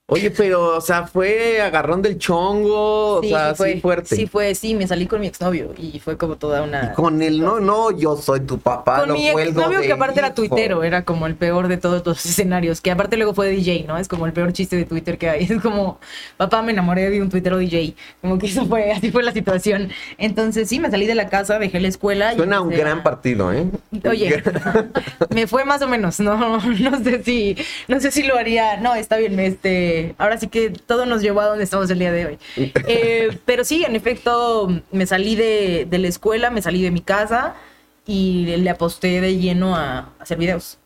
[SPEAKER 1] Oye, pero, o sea, fue agarrón del chongo, o sea, sí fuerte.
[SPEAKER 2] Sí fue, sí, me salí con mi exnovio y fue como toda una...
[SPEAKER 1] Y con el no, no, yo soy tu papá.
[SPEAKER 2] Con
[SPEAKER 1] lo
[SPEAKER 2] mi exnovio que aparte era tuitero, era como el peor de todos los escenarios, que aparte luego fue DJ, ¿no? Es como el peor chiste de Twitter que hay. Es como, papá, me enamoré de un tuitero DJ. Como que eso fue, así fue la situación. Entonces sí, me salí de la casa, dejé la escuela. y
[SPEAKER 1] Suena un gran partido, ¿eh?
[SPEAKER 2] Oye, me fue más o menos, no, no sé si, no sé si lo haría, no, está bien, este, que, ahora sí que todo nos llevó a donde estamos el día de hoy. Eh, pero sí, en efecto, me salí de, de la escuela, me salí de mi casa y le aposté de lleno a, a hacer videos.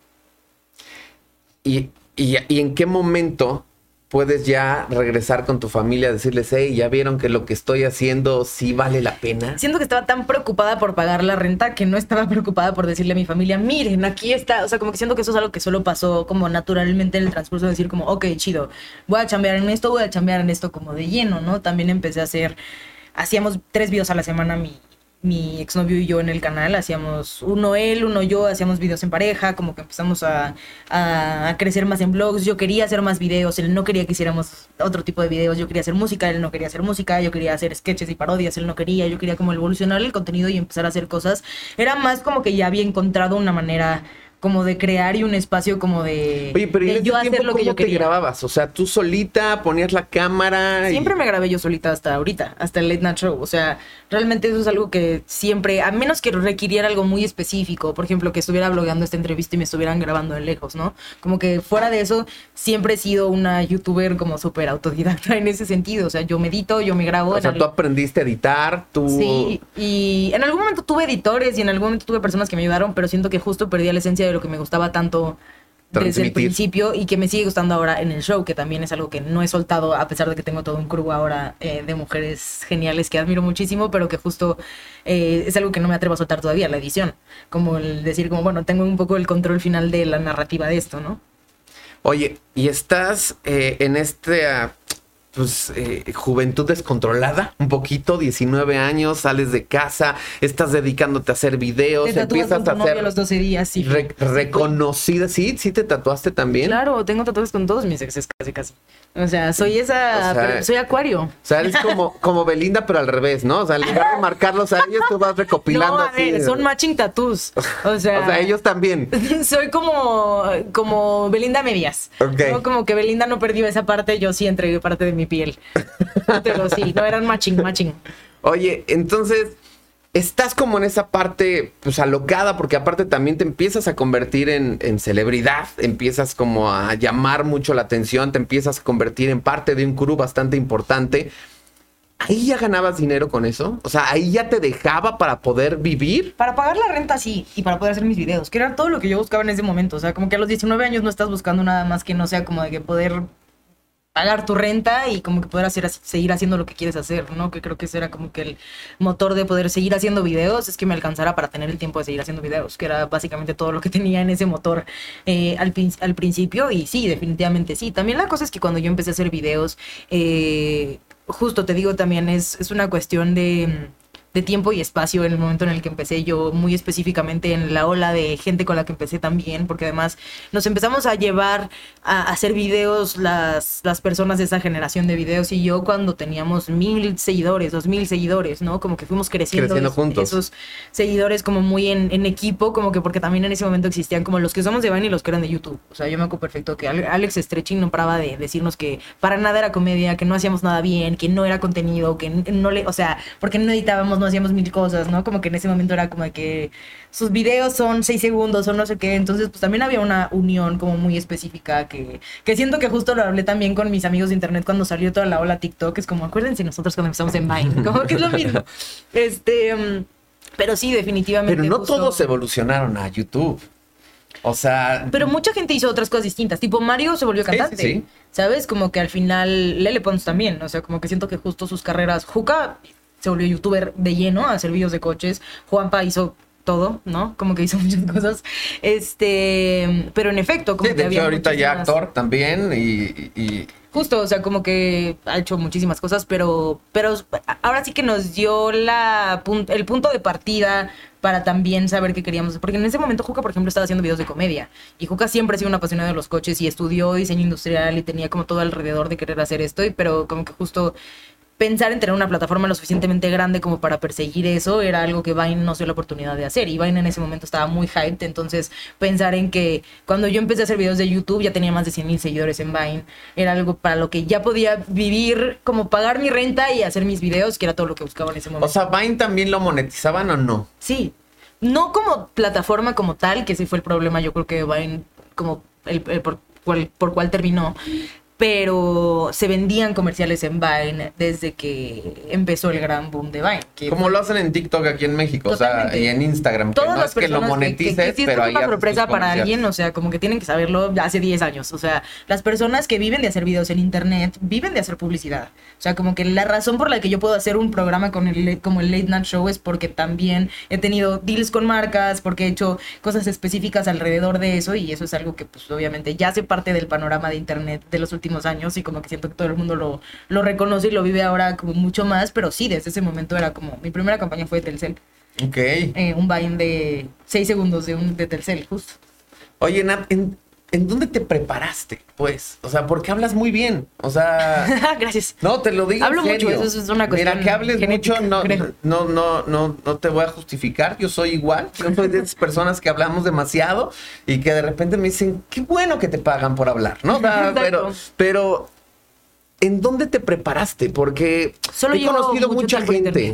[SPEAKER 1] ¿Y, y, y en qué momento puedes ya regresar con tu familia decirles, hey, ya vieron que lo que estoy haciendo sí vale la pena?
[SPEAKER 2] Siento que estaba tan preocupada por pagar la renta que no estaba preocupada por decirle a mi familia, miren, aquí está. O sea, como que siento que eso es algo que solo pasó como naturalmente en el transcurso de decir como, ok, chido, voy a chambear en esto, voy a chambear en esto como de lleno, ¿no? También empecé a hacer, hacíamos tres videos a la semana mi, mi exnovio y yo en el canal, hacíamos uno él, uno yo, hacíamos videos en pareja, como que empezamos a, a, crecer más en blogs, yo quería hacer más videos, él no quería que hiciéramos otro tipo de videos, yo quería hacer música, él no quería hacer música, yo quería hacer sketches y parodias, él no quería, yo quería como evolucionar el contenido y empezar a hacer cosas, era más como que ya había encontrado una manera como de crear y un espacio como de,
[SPEAKER 1] Oye, pero
[SPEAKER 2] de
[SPEAKER 1] en yo hacer tiempo, lo que yo quería. te grababas? O sea, tú solita ponías la cámara.
[SPEAKER 2] Siempre
[SPEAKER 1] y...
[SPEAKER 2] me grabé yo solita hasta ahorita, hasta el Late Night Show. O sea, realmente eso es algo que siempre, a menos que requiriera algo muy específico, por ejemplo, que estuviera blogueando esta entrevista y me estuvieran grabando de lejos, ¿no? Como que fuera de eso, siempre he sido una youtuber como súper autodidacta en ese sentido. O sea, yo medito, yo me grabo.
[SPEAKER 1] O sea, tú aprendiste a editar, tú.
[SPEAKER 2] Sí, y en algún momento tuve editores y en algún momento tuve personas que me ayudaron, pero siento que justo perdí la esencia de lo que me gustaba tanto desde el principio y que me sigue gustando ahora en el show, que también es algo que no he soltado a pesar de que tengo todo un crew ahora eh, de mujeres geniales que admiro muchísimo, pero que justo eh, es algo que no me atrevo a soltar todavía, la edición. Como el decir, como, bueno, tengo un poco el control final de la narrativa de esto, ¿no?
[SPEAKER 1] Oye, y estás eh, en este... Pues, eh, juventud descontrolada, un poquito, 19 años, sales de casa, estás dedicándote a hacer videos,
[SPEAKER 2] te
[SPEAKER 1] empiezas a hacer...
[SPEAKER 2] los 12 días, sí.
[SPEAKER 1] Re reconocida, ¿sí? ¿Sí te tatuaste también?
[SPEAKER 2] Claro, tengo tatuajes con todos mis exes, casi, casi. O sea, soy esa, o sea, soy acuario.
[SPEAKER 1] O sea, eres como, como Belinda, pero al revés, ¿no? O sea, en lugar de marcarlos a ellos, tú vas recopilando
[SPEAKER 2] no, a
[SPEAKER 1] así.
[SPEAKER 2] Ver, son matching tattoos. O sea,
[SPEAKER 1] o sea, ellos también.
[SPEAKER 2] Soy como, como Belinda medias.
[SPEAKER 1] Okay.
[SPEAKER 2] ¿no? Como que Belinda no perdió esa parte, yo sí entregué parte de mi piel. Pero sí, no eran matching, matching.
[SPEAKER 1] Oye, entonces, estás como en esa parte, pues alocada, porque aparte también te empiezas a convertir en, en, celebridad, empiezas como a llamar mucho la atención, te empiezas a convertir en parte de un crew bastante importante. ¿Ahí ya ganabas dinero con eso? O sea, ¿ahí ya te dejaba para poder vivir?
[SPEAKER 2] Para pagar la renta, sí, y para poder hacer mis videos, que era todo lo que yo buscaba en ese momento. O sea, como que a los 19 años no estás buscando nada más que no sea como de que poder pagar tu renta y como que poder hacer, seguir haciendo lo que quieres hacer, ¿no? Que creo que ese era como que el motor de poder seguir haciendo videos, es que me alcanzara para tener el tiempo de seguir haciendo videos, que era básicamente todo lo que tenía en ese motor eh, al, al, principio y sí, definitivamente sí. También la cosa es que cuando yo empecé a hacer videos, eh, justo te digo también, es, es una cuestión de de tiempo y espacio en el momento en el que empecé yo, muy específicamente en la ola de gente con la que empecé también, porque además nos empezamos a llevar a hacer videos las, las personas de esa generación de videos y yo cuando teníamos mil seguidores, dos mil seguidores, ¿no? Como que fuimos creciendo,
[SPEAKER 1] creciendo
[SPEAKER 2] esos,
[SPEAKER 1] juntos.
[SPEAKER 2] esos seguidores como muy en, en, equipo, como que porque también en ese momento existían como los que somos de Vine y los que eran de YouTube. O sea, yo me acuerdo perfecto que Alex Stretching no paraba de decirnos que para nada era comedia, que no hacíamos nada bien, que no era contenido, que no le, o sea, porque no editábamos no hacíamos mil cosas, ¿no? Como que en ese momento era como de que sus videos son seis segundos o no sé qué. Entonces, pues también había una unión como muy específica que, que siento que justo lo hablé también con mis amigos de internet cuando salió toda la ola TikTok. Es como, acuérdense nosotros cuando empezamos en Vine, como que es lo mismo. Este, pero sí, definitivamente.
[SPEAKER 1] Pero no
[SPEAKER 2] justo...
[SPEAKER 1] todos evolucionaron a YouTube. O sea.
[SPEAKER 2] Pero mucha gente hizo otras cosas distintas. Tipo, Mario se volvió cantante.
[SPEAKER 1] Sí, sí.
[SPEAKER 2] ¿Sabes? Como que al final. Lele Pons también. O sea, como que siento que justo sus carreras. Juca se volvió youtuber de lleno a hacer videos de coches. Juanpa hizo todo, ¿no? Como que hizo muchas cosas. Este. Pero en efecto, como
[SPEAKER 1] sí,
[SPEAKER 2] que
[SPEAKER 1] de
[SPEAKER 2] había.
[SPEAKER 1] hecho, ahorita ya actor también y. y-
[SPEAKER 2] Justo, o sea, como que ha hecho muchísimas cosas, pero, pero ahora sí que nos dio la, el punto de partida para también saber qué queríamos. Porque en ese momento Juca, por ejemplo, estaba haciendo videos de comedia. Y Juca siempre ha sido una apasionada de los coches y estudió diseño industrial y tenía como todo alrededor de querer hacer esto. Y, pero como que justo pensar en tener una plataforma lo suficientemente grande como para perseguir eso era algo que Vine no se dio la oportunidad de hacer. Y Vine en ese momento estaba muy hyped, entonces pensar en que cuando yo empecé a hacer videos de YouTube ya tenía más de 100 mil seguidores en Vine. Era algo para lo que ya podía vivir, como pagar mi renta y hacer mis videos, que era todo lo que buscaba en ese momento.
[SPEAKER 1] O sea, Vine también lo monetizaban o no?
[SPEAKER 2] Sí, no como plataforma como tal, que ese fue el problema, yo creo que Vine, como el, el por, cual, por cual terminó, pero se vendían comerciales en Vine desde que empezó el gran boom de Vine. que
[SPEAKER 1] Como lo hacen en TikTok aquí en México, o sea, y en Instagram. Que
[SPEAKER 2] Todas
[SPEAKER 1] no
[SPEAKER 2] las
[SPEAKER 1] es que lo
[SPEAKER 2] personas que- que-
[SPEAKER 1] monetices,
[SPEAKER 2] que
[SPEAKER 1] pero
[SPEAKER 2] es una sorpresa para alguien, o sea, como que tienen que saberlo hace 10 años. O sea, las personas que viven de hacer videos en internet viven de hacer publicidad. O sea, como que la razón por la que yo puedo hacer un programa con el, como el Late Night Show es porque también he tenido deals con marcas, porque he hecho cosas específicas alrededor de eso y eso es algo que pues obviamente ya hace parte del panorama de internet de los últimos años y como que siento que todo el mundo lo, lo reconoce y lo vive ahora como mucho más, pero sí, desde ese momento era como, mi primera campaña fue de Telcel
[SPEAKER 1] Ok.
[SPEAKER 2] eh, un Vine de 6 segundos de un de Telcel, justo.
[SPEAKER 1] Oye, Nat, ¿en, en dónde te preparaste? Pues, o sea, porque hablas muy bien. O sea,
[SPEAKER 2] Gracias.
[SPEAKER 1] no, te lo digo
[SPEAKER 2] Hablo
[SPEAKER 1] en
[SPEAKER 2] mucho,
[SPEAKER 1] serio.
[SPEAKER 2] eso es una cuestión
[SPEAKER 1] Mira, que hables
[SPEAKER 2] genética,
[SPEAKER 1] mucho, no,
[SPEAKER 2] creo.
[SPEAKER 1] no, no, no, no te voy a justificar. Yo soy igual. Yo soy de esas personas que hablamos demasiado y que de repente me dicen, qué bueno que te pagan por hablar, ¿no? Pero, pero, ¿en dónde te preparaste? Porque
[SPEAKER 2] Solo
[SPEAKER 1] he conocido mucha gente.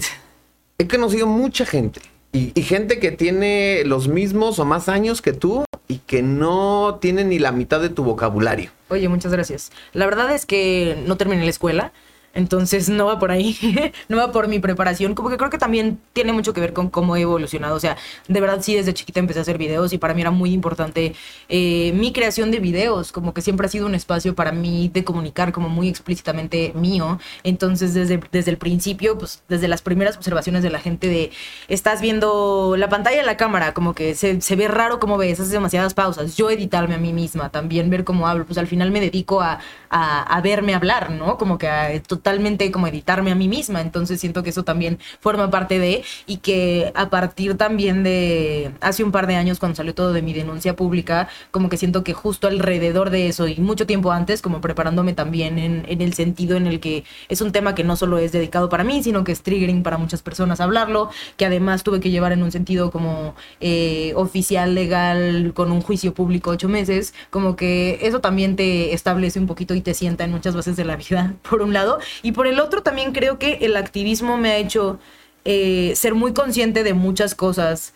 [SPEAKER 1] He conocido mucha gente. Y, y gente que tiene los mismos o más años que tú y que no tiene ni la mitad de tu vocabulario.
[SPEAKER 2] Oye, muchas gracias. La verdad es que no terminé la escuela, entonces no va por ahí, no va por mi preparación, como que creo que también tiene mucho que ver con cómo he evolucionado, o sea, de verdad sí desde chiquita empecé a hacer videos y para mí era muy importante eh, mi creación de videos, como que siempre ha sido un espacio para mí de comunicar como muy explícitamente mío, entonces desde, desde el principio, pues desde las primeras observaciones de la gente de, estás viendo la pantalla de la cámara, como que se, se ve raro como ves, haces demasiadas pausas, yo editarme a mí misma, también ver cómo hablo, pues al final me dedico a, a, a verme hablar, ¿no? Como que a totalmente como editarme a mí misma, entonces siento que eso también forma parte de y que a partir también de hace un par de años cuando salió todo de mi denuncia pública, como que siento que justo alrededor de eso y mucho tiempo antes, como preparándome también en, en el sentido en el que es un tema que no solo es dedicado para mí, sino que es triggering para muchas personas hablarlo, que además tuve que llevar en un sentido como eh, oficial, legal, con un juicio público ocho meses, como que eso también te establece un poquito y te sienta en muchas bases de la vida, por un lado, y por el otro también creo que el activismo me ha hecho eh, ser muy consciente de muchas cosas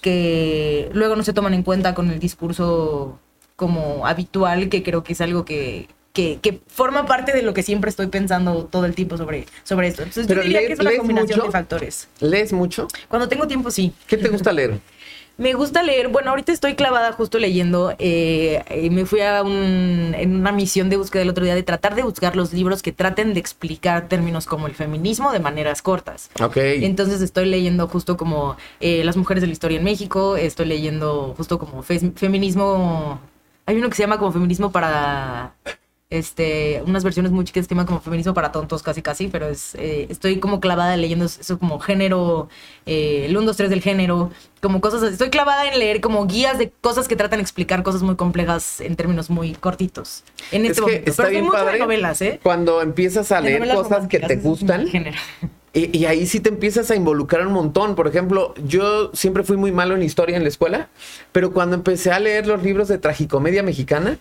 [SPEAKER 2] que luego no se toman en cuenta con el discurso como habitual, que creo que es algo que, que, que forma parte de lo que siempre estoy pensando todo el tiempo sobre, sobre esto. Entonces
[SPEAKER 1] Pero
[SPEAKER 2] yo diría
[SPEAKER 1] lees-
[SPEAKER 2] que es una combinación
[SPEAKER 1] mucho.
[SPEAKER 2] de factores.
[SPEAKER 1] ¿Lees mucho?
[SPEAKER 2] Cuando tengo tiempo, sí.
[SPEAKER 1] ¿Qué te gusta leer?
[SPEAKER 2] Me gusta leer, bueno, ahorita estoy clavada justo leyendo, eh, eh, me fui a un, en una misión de búsqueda el otro día de tratar de buscar los libros que traten de explicar términos como el feminismo de maneras cortas.
[SPEAKER 1] Ok.
[SPEAKER 2] Entonces estoy leyendo justo como eh, las mujeres de la historia en México, estoy leyendo justo como fe- feminismo, hay uno que se llama como feminismo para, este, unas versiones muy chicas que se llama como feminismo para tontos casi casi, pero es, eh, estoy como clavada leyendo eso como género, eh, el 1, 2, 3 del género, como cosas así. Estoy clavada en leer como guías de cosas que tratan de explicar cosas muy complejas en términos muy cortitos. En
[SPEAKER 1] Es
[SPEAKER 2] este momento.
[SPEAKER 1] está
[SPEAKER 2] Pero soy
[SPEAKER 1] bien
[SPEAKER 2] mucho
[SPEAKER 1] padre
[SPEAKER 2] de novelas, ¿eh?
[SPEAKER 1] Cuando empiezas a leer cosas que te gustan. Y, y ahí sí te empiezas a involucrar un montón. Por ejemplo, yo siempre fui muy malo en historia en la escuela, pero cuando empecé a leer los libros de tragicomedia mexicana,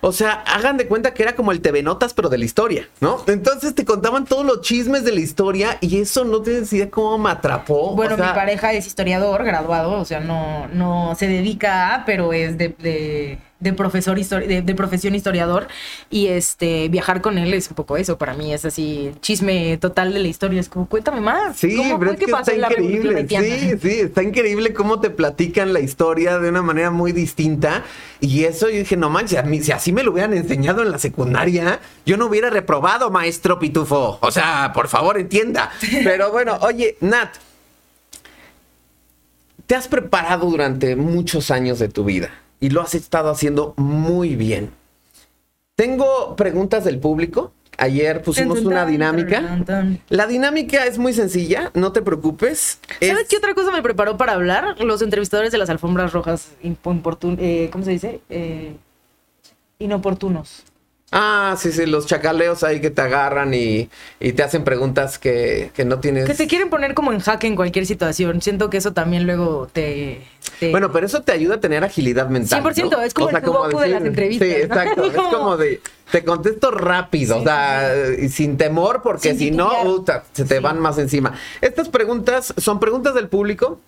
[SPEAKER 1] o sea, hagan de cuenta que era como el TV Notas, pero de la historia, ¿no? Entonces te contaban todos los chismes de la historia y eso no te decía cómo me atrapó.
[SPEAKER 2] Bueno,
[SPEAKER 1] o sea,
[SPEAKER 2] mi pareja es historiador, graduado, o sea, no, no se dedica a, pero es de, de, de profesor de, de profesión historiador. Y este viajar con él es un poco eso. Para mí es así, chisme total de la historia. Es como, cuéntame más.
[SPEAKER 1] Sí,
[SPEAKER 2] ¿Cómo
[SPEAKER 1] pero es que
[SPEAKER 2] pasó
[SPEAKER 1] está increíble. Sí, sí, está increíble cómo te platican la historia de una manera muy distinta. Y eso yo dije, no manches, a mí, si así me lo hubieran enseñado en la secundaria, yo no hubiera reprobado, maestro Pitufo. O sea, por favor, entienda. Pero bueno, oye, Nat, te has preparado durante muchos años de tu vida y lo has estado haciendo muy bien. Tengo preguntas del público. Ayer pusimos una dinámica. La dinámica es muy sencilla, no te preocupes.
[SPEAKER 2] ¿Sabes
[SPEAKER 1] Es-
[SPEAKER 2] qué otra cosa me preparó para hablar? Los entrevistadores de las alfombras rojas eh, ¿cómo se dice? Eh, inoportunos.
[SPEAKER 1] Ah, sí, sí, los chacaleos ahí que te agarran y, y te hacen preguntas que, que no tienes.
[SPEAKER 2] Que te quieren poner como en jaque en cualquier situación. Siento que eso también luego te... te-
[SPEAKER 1] Bueno, pero eso te ayuda a tener agilidad mental.
[SPEAKER 2] 100%,
[SPEAKER 1] ¿no?
[SPEAKER 2] es como el sudoku de las entrevistas,
[SPEAKER 1] Sí,
[SPEAKER 2] ¿no?
[SPEAKER 1] exacto. Es
[SPEAKER 2] Como-
[SPEAKER 1] como de. Te contesto rápido,
[SPEAKER 2] Sí,
[SPEAKER 1] o sea, sin temor, porque
[SPEAKER 2] Sin
[SPEAKER 1] si no, se te
[SPEAKER 2] Sí.
[SPEAKER 1] van más encima. Estas preguntas son preguntas del público.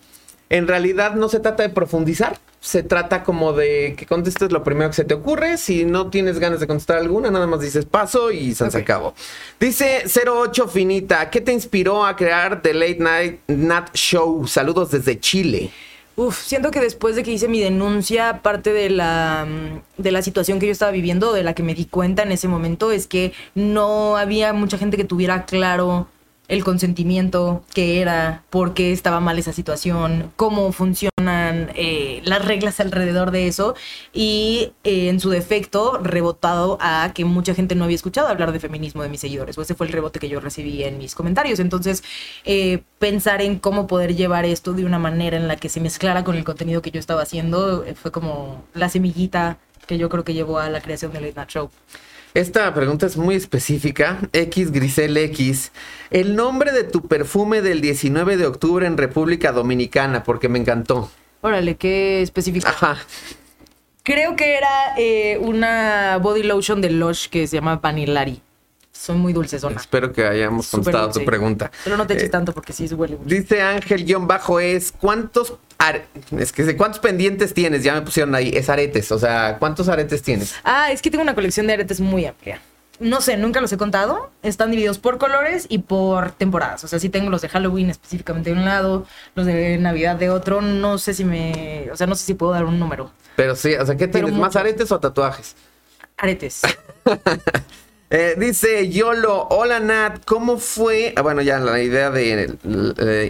[SPEAKER 1] En realidad no se trata de profundizar, se trata como de que contestes lo primero que se te ocurre. Si no tienes ganas de contestar alguna, nada más dices paso y se, se acabó. Dice 08 Finita, ¿qué te inspiró a crear The Late Night Nat Show? Saludos desde Chile.
[SPEAKER 2] Uf, siento que después de que hice mi denuncia, parte de la, mm, de la situación que yo estaba viviendo, de la que me di cuenta en ese momento, es que no había mucha gente que tuviera claro el consentimiento, qué era, por qué estaba mal esa situación, cómo funcionan eh, las reglas alrededor de eso y eh, en su defecto rebotado a que mucha gente no había escuchado hablar de feminismo de mis seguidores ese fue el rebote que yo recibí en mis comentarios. Entonces, eh, pensar en cómo poder llevar esto de una manera en la que se mezclara con el contenido que yo estaba haciendo fue como la semillita que yo creo que llevó a la creación del Late Night Show.
[SPEAKER 1] Esta pregunta es muy específica. X Grisel X. El nombre de tu perfume del 19 de octubre en República Dominicana, porque me encantó.
[SPEAKER 2] Órale, qué específico.
[SPEAKER 1] Ajá.
[SPEAKER 2] Creo que era eh, una body lotion de Lush que se llama Vanillari. Son muy dulces, zona.
[SPEAKER 1] Espero que hayamos contestado tu pregunta.
[SPEAKER 2] Pero no te eches eh, tanto porque sí huele mucho.
[SPEAKER 1] Dice Ángel-es, ¿cuántos es que cuántos pendientes tienes? Ya me pusieron ahí, es aretes, o sea, ¿cuántos aretes tienes?
[SPEAKER 2] Ah, es que tengo una colección de aretes muy amplia. No sé, nunca los he contado. Están divididos por colores y por temporadas. O sea, sí tengo los de Halloween específicamente de un lado, los de Navidad de otro. No sé si me. O sea, no sé si puedo dar un número.
[SPEAKER 1] Pero sí, o sea, ¿qué tienes? ¿Más aretes o tatuajes?
[SPEAKER 2] Aretes.
[SPEAKER 1] Eh, dice Yolo, hola Nat, ¿cómo fue? Ah, bueno, ya la idea de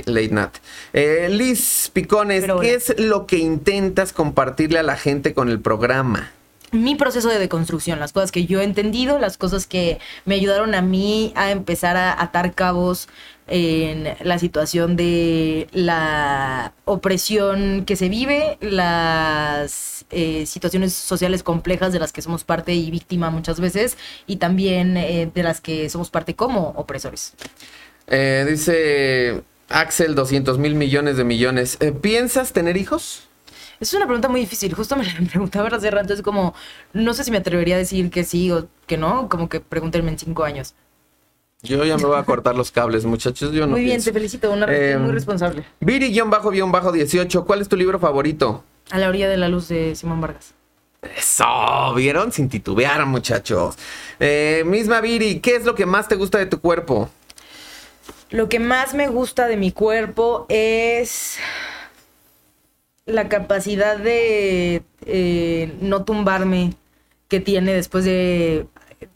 [SPEAKER 1] Late Nat. Eh, Liz Picones, ¿qué es lo que intentas compartirle a la gente con el programa?
[SPEAKER 2] mi proceso de deconstrucción, las cosas que yo he entendido, las cosas que me ayudaron a mí a empezar a atar cabos en la situación de la opresión que se vive, las eh, situaciones sociales complejas de las que somos parte y víctima muchas veces, y también eh, de las que somos parte como opresores.
[SPEAKER 1] Eh, dice Axel, 200 mil millones de millones. ¿Piensas tener hijos?
[SPEAKER 2] Es una pregunta muy difícil. Justo me la preguntaba hace rato. Es como, no sé si me atrevería a decir que sí o que no. Como que pregúntenme en cinco años.
[SPEAKER 1] Yo ya me voy a cortar los cables, muchachos. Yo no
[SPEAKER 2] muy bien, te felicito. Una eh, muy responsable.
[SPEAKER 1] Viri-18, ¿cuál es tu libro favorito?
[SPEAKER 2] A la orilla de la luz de Simón Vargas.
[SPEAKER 1] Eso, ¿vieron? Sin titubear, muchachos. Eh, misma Viri, ¿qué es lo que más te gusta de tu cuerpo?
[SPEAKER 2] Lo que más me gusta de mi cuerpo es la capacidad de eh, no tumbarme que tiene después de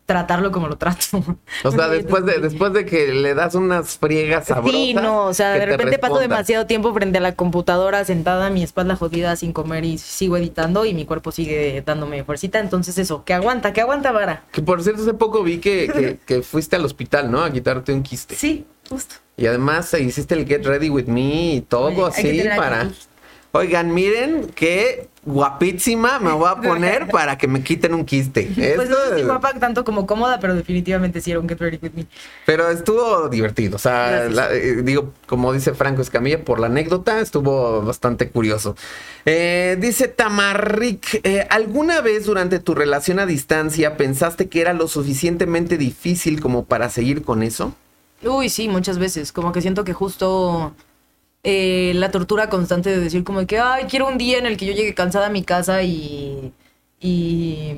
[SPEAKER 2] tratarlo como lo trato.
[SPEAKER 1] O sea, después de, después de que le das unas friegas sabrosas.
[SPEAKER 2] Sí, no, o sea, de repente paso demasiado tiempo frente a la computadora sentada, mi espalda jodida sin comer y sigo editando y mi cuerpo sigue dándome fuercita. Entonces eso, que aguanta, que aguanta, vara.
[SPEAKER 1] Que por cierto, hace poco vi que, que, fuiste al hospital, ¿no? A quitarte un quiste.
[SPEAKER 2] Sí, justo.
[SPEAKER 1] Y además hiciste el Get Ready With Me y todo así para... Oigan, miren qué guapísima me voy a poner para que me quiten un quiste.
[SPEAKER 2] Pues no sé si guapa tanto como cómoda, pero definitivamente sí era un Get Ready With Me.
[SPEAKER 1] Pero estuvo divertido. O sea, eh, digo, como dice Franco Escamilla, por la anécdota estuvo bastante curioso. Eh, dice Tamarric, eh, ¿alguna vez durante tu relación a distancia pensaste que era lo suficientemente difícil como para seguir con eso?
[SPEAKER 2] Uy, sí, muchas veces. Como que siento que justo eh, la tortura constante de decir como que, ay, quiero un día en el que yo llegue cansada a mi casa y, y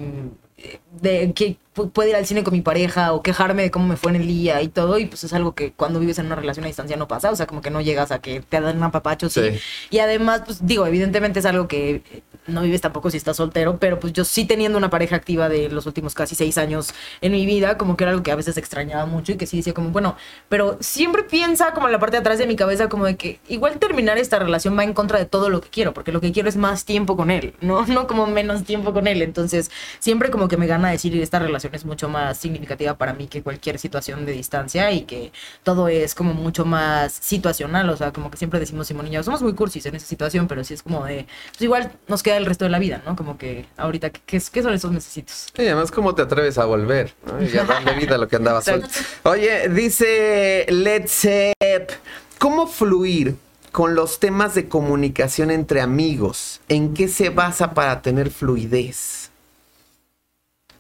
[SPEAKER 2] de que pueda ir al cine con mi pareja o quejarme de cómo me fue en el día y todo, y pues es algo que cuando vives en una relación a distancia no pasa, o sea, como que no llegas a que te dan un apapacho, sí. Y además, pues digo, evidentemente es algo que no vives tampoco si estás soltero, pero pues yo sí teniendo una pareja activa de los últimos casi seis años en mi vida, como que era algo que a veces extrañaba mucho y que sí decía como, bueno, pero siempre piensa como en la parte de atrás de mi cabeza como de que igual terminar esta relación va en contra de todo lo que quiero, porque lo que quiero es más tiempo con él, no, no como menos tiempo con él, entonces siempre como que me gana decir esta relación es mucho más significativa para mí que cualquier situación de distancia y que todo es como mucho más situacional, o sea, como que siempre decimos Simón y yo, somos muy cursis en esa situación, pero sí es como de, pues igual nos queda el resto de la vida, ¿no? Como que ahorita, ¿qué, qué son esos necesitos?
[SPEAKER 1] Sí, además, ¿cómo te atreves a volver? ¿no? Y ya darle vida a lo que andaba suelto. Oye, dice Let's Zep, ¿cómo fluir con los temas de comunicación entre amigos? ¿En qué se basa para tener fluidez?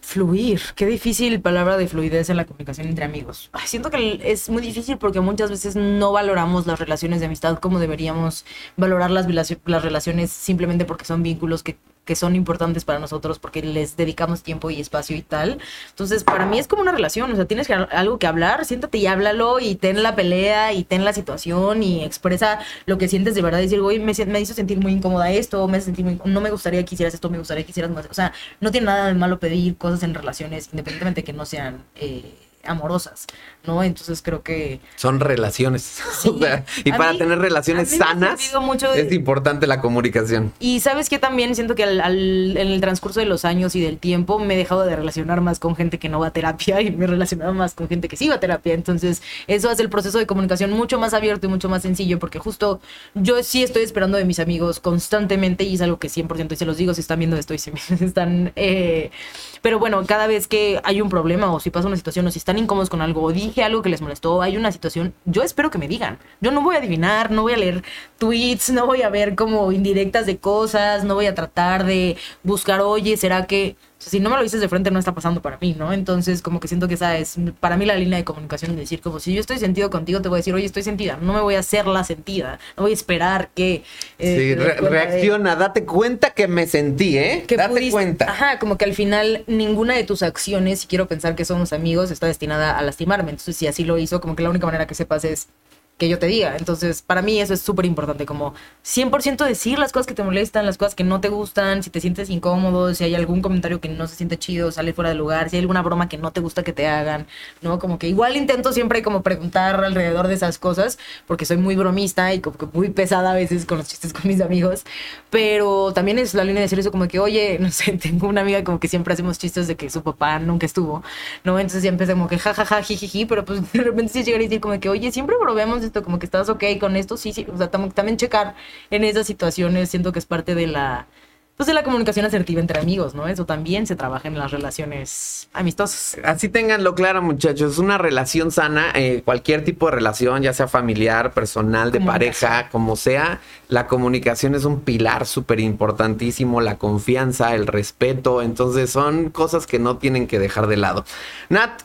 [SPEAKER 2] Fluir, qué difícil palabra de fluidez en la comunicación entre amigos. Siento que es muy difícil porque muchas veces no valoramos las relaciones de amistad como deberíamos valorar las, las relaciones simplemente porque son vínculos que que son importantes para nosotros porque les dedicamos tiempo y espacio y tal. Entonces, para mí es como una relación, o sea, tienes que, algo que hablar, siéntate y háblalo y ten la pelea y ten la situación y expresa lo que sientes de verdad. Decir, güey, me, me hizo sentir muy incómoda esto, me sentí no me gustaría que hicieras esto, me gustaría que hicieras más. O sea, no tiene nada de malo pedir cosas en relaciones, independientemente de que no sean... Eh, amorosas, ¿no? Entonces creo que...
[SPEAKER 1] Son relaciones. y para tener relaciones sanas es importante la comunicación.
[SPEAKER 2] Y sabes que también siento que en el transcurso de los años y del tiempo me he dejado de relacionar más con gente que no va a terapia y me he relacionado más con gente que sí va a terapia. Entonces eso hace el proceso de comunicación mucho más abierto y mucho más sencillo porque justo yo sí estoy esperando de mis amigos constantemente y es algo que 100% y se los digo si están viendo esto y si están... Eh, pero bueno, cada vez que hay un problema o si pasa una situación o si están incómodos con algo o algo que les molestó, hay una situación, yo espero que me digan. Yo no voy a adivinar, no voy a leer tweets, no voy a ver como indirectas de cosas, no voy a tratar de buscar, oye, ¿será que si no me lo dices de frente no está pasando para mí, ¿no? Entonces como que siento que esa es para mí la línea de comunicación es decir, como si yo estoy sentido contigo, te voy a decir, oye, estoy sentida, no me voy a hacer la sentida, no voy a esperar que...
[SPEAKER 1] Eh, sí, reacciona, date cuenta que me sentí, ¿eh? Que date cuenta.
[SPEAKER 2] Ajá, como que al final ninguna de tus acciones, si quiero pensar que somos amigos, está destinada a lastimarme. Entonces si así lo hizo, como que la única manera que sepas es que yo te diga. Entonces, para mí eso es súper importante, como 100% decir las cosas que te molestan, las cosas que no te gustan, si te sientes incómodo, si hay algún comentario que no se siente chido, sale fuera de lugar, si hay alguna broma que no te gusta que te hagan, ¿no? Como que igual intento siempre como preguntar alrededor de esas cosas, porque soy muy bromista y como que muy pesada a veces con los chistes con mis amigos, pero también es la línea de decir eso como que, oye, no sé, tengo una amiga como que siempre hacemos chistes de que su papá nunca estuvo, ¿no? Entonces ya empecé como que jajaja, jijiji, pero pues de repente sí llegar a decir como que, oye, siempre bromeamos esto, como que estás ok con esto, sí, sí, o sea, también checar en esas situaciones, siento que es parte de la, pues de la comunicación asertiva entre amigos, ¿no? Eso también se trabaja en las relaciones amistosas.
[SPEAKER 1] Así tenganlo claro, muchachos. Es una relación sana, eh, cualquier tipo de relación, ya sea familiar, personal, de pareja, como sea. La comunicación es un pilar súper importantísimo, la confianza, el respeto. Entonces son cosas que no tienen que dejar de lado. Nat,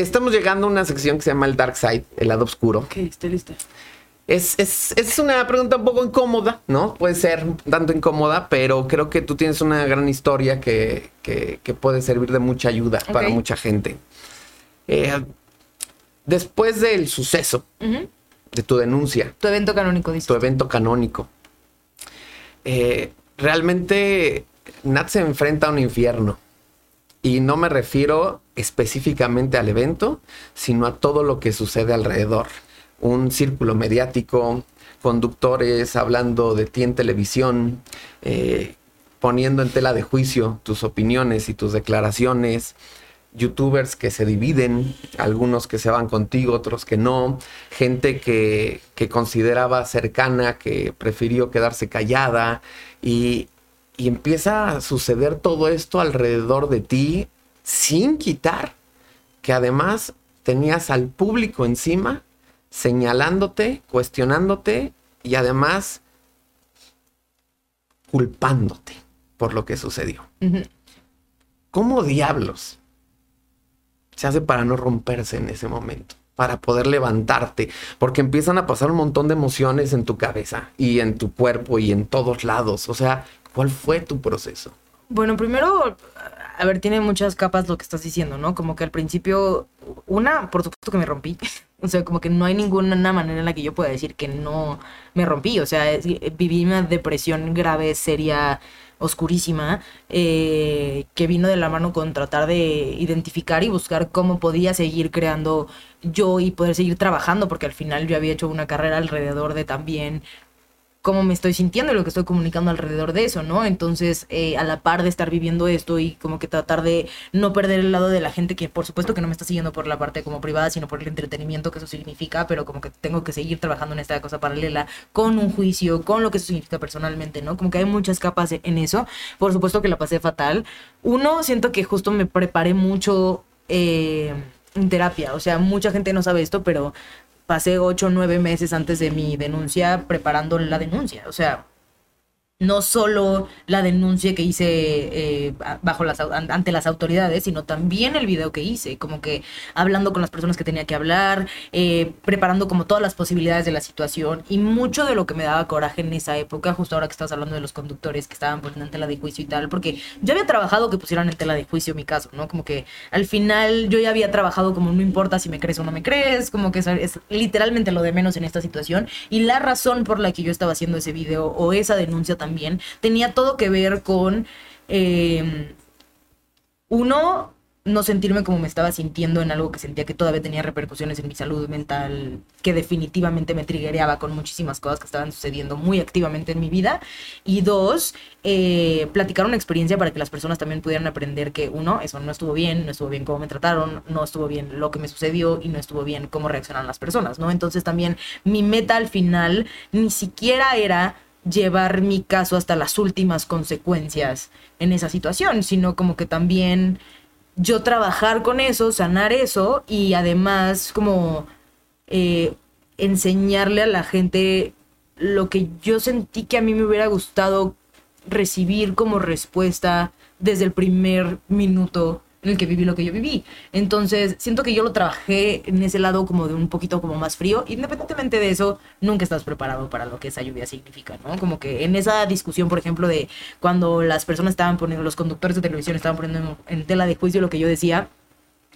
[SPEAKER 1] Estamos llegando a una sección que se llama el Dark Side, el lado oscuro.
[SPEAKER 2] Ok, estoy lista.
[SPEAKER 1] Es, es, es, una pregunta un poco incómoda, ¿no? Puede ser tanto incómoda, pero creo que tú tienes una gran historia que, que, puede servir de mucha ayuda para mucha gente. Eh, después del suceso de tu denuncia.
[SPEAKER 2] Tu evento canónico, dice.
[SPEAKER 1] Tu evento canónico. Eh, realmente Nat se enfrenta a un infierno. Y no me refiero específicamente al evento, sino a todo lo que sucede alrededor. Un círculo mediático, conductores hablando de ti en televisión, eh, poniendo en tela de juicio tus opiniones y tus declaraciones, youtubers que se dividen, algunos que se van contigo, otros que no, gente que, que consideraba cercana, que prefirió quedarse callada y, y empieza a suceder todo esto alrededor de ti sin quitar que además tenías al público encima señalándote, cuestionándote y además culpándote por lo que sucedió. ¿Cómo diablos se hace para no romperse en ese momento? Para poder levantarte, porque empiezan a pasar un montón de emociones en tu cabeza y en tu cuerpo y en todos lados. O sea, ¿Cuál fue tu proceso?
[SPEAKER 2] Bueno, primero, a ver, tiene muchas capas lo que estás diciendo, ¿no? Como que al principio, una, por supuesto que me rompí. O sea, como que no hay ninguna manera en la que yo pueda decir que no me rompí. O sea, viví una depresión grave, seria, oscurísima, eh, que vino de la mano con tratar de identificar y buscar cómo podía seguir creando yo y poder seguir trabajando, porque al final yo había hecho una carrera alrededor de también cómo me estoy sintiendo y lo que estoy comunicando alrededor de eso, ¿no? Entonces, eh, a la par de estar viviendo esto y como que tratar de no perder el lado de la gente que por supuesto que no me está siguiendo por la parte como privada, sino por el entretenimiento que eso significa, pero como que tengo que seguir trabajando en esta cosa paralela con un juicio, con lo que eso significa personalmente, ¿no? Como que hay muchas capas en eso. Por supuesto que la pasé fatal. Uno, siento que justo me preparé mucho. Eh, en terapia, o sea, mucha gente no sabe esto, pero pasé ocho o nueve meses antes de mi denuncia preparando la denuncia. O sea, no solo la denuncia que hice eh, bajo las, ante las autoridades, sino también el video que hice, como que hablando con las personas que tenía que hablar, eh, preparando como todas las posibilidades de la situación y mucho de lo que me daba coraje en esa época, justo ahora que estás hablando de los conductores que estaban poniendo en tela de juicio y tal, porque yo había trabajado que pusieran en tela de juicio mi caso, ¿no? Como que al final yo ya había trabajado como no importa si me crees o no me crees, como que es literalmente lo de menos en esta situación y la razón por la que yo estaba haciendo ese video o esa denuncia también tenía todo que ver con, em, uno, no sentirme como me estaba sintiendo en algo que sentía que todavía tenía repercusiones en mi salud mental, que definitivamente me trigueaba con muchísimas cosas que estaban sucediendo muy activamente en mi vida. Y dos, eh, platicar una experiencia para que las personas también pudieran aprender que, uno, eso no estuvo bien, no estuvo bien cómo me trataron, no estuvo bien lo que me sucedió y no estuvo bien cómo reaccionaron las personas, ¿no? Entonces también mi meta al final ni siquiera era llevar mi caso hasta las últimas consecuencias en esa situación, sino como que también yo trabajar con eso, sanar eso y además como eh, enseñarle a la gente lo que yo sentí que a mí me hubiera gustado recibir como respuesta desde el primer minuto en el que viví lo que yo viví. Entonces, siento que yo lo trabajé en ese lado como de un poquito como más frío. Independientemente de eso, nunca estás preparado para lo que esa lluvia significa, ¿no? Como que en esa discusión, por ejemplo, de cuando las personas estaban poniendo, los conductores de televisión estaban poniendo en tela de juicio lo que yo decía,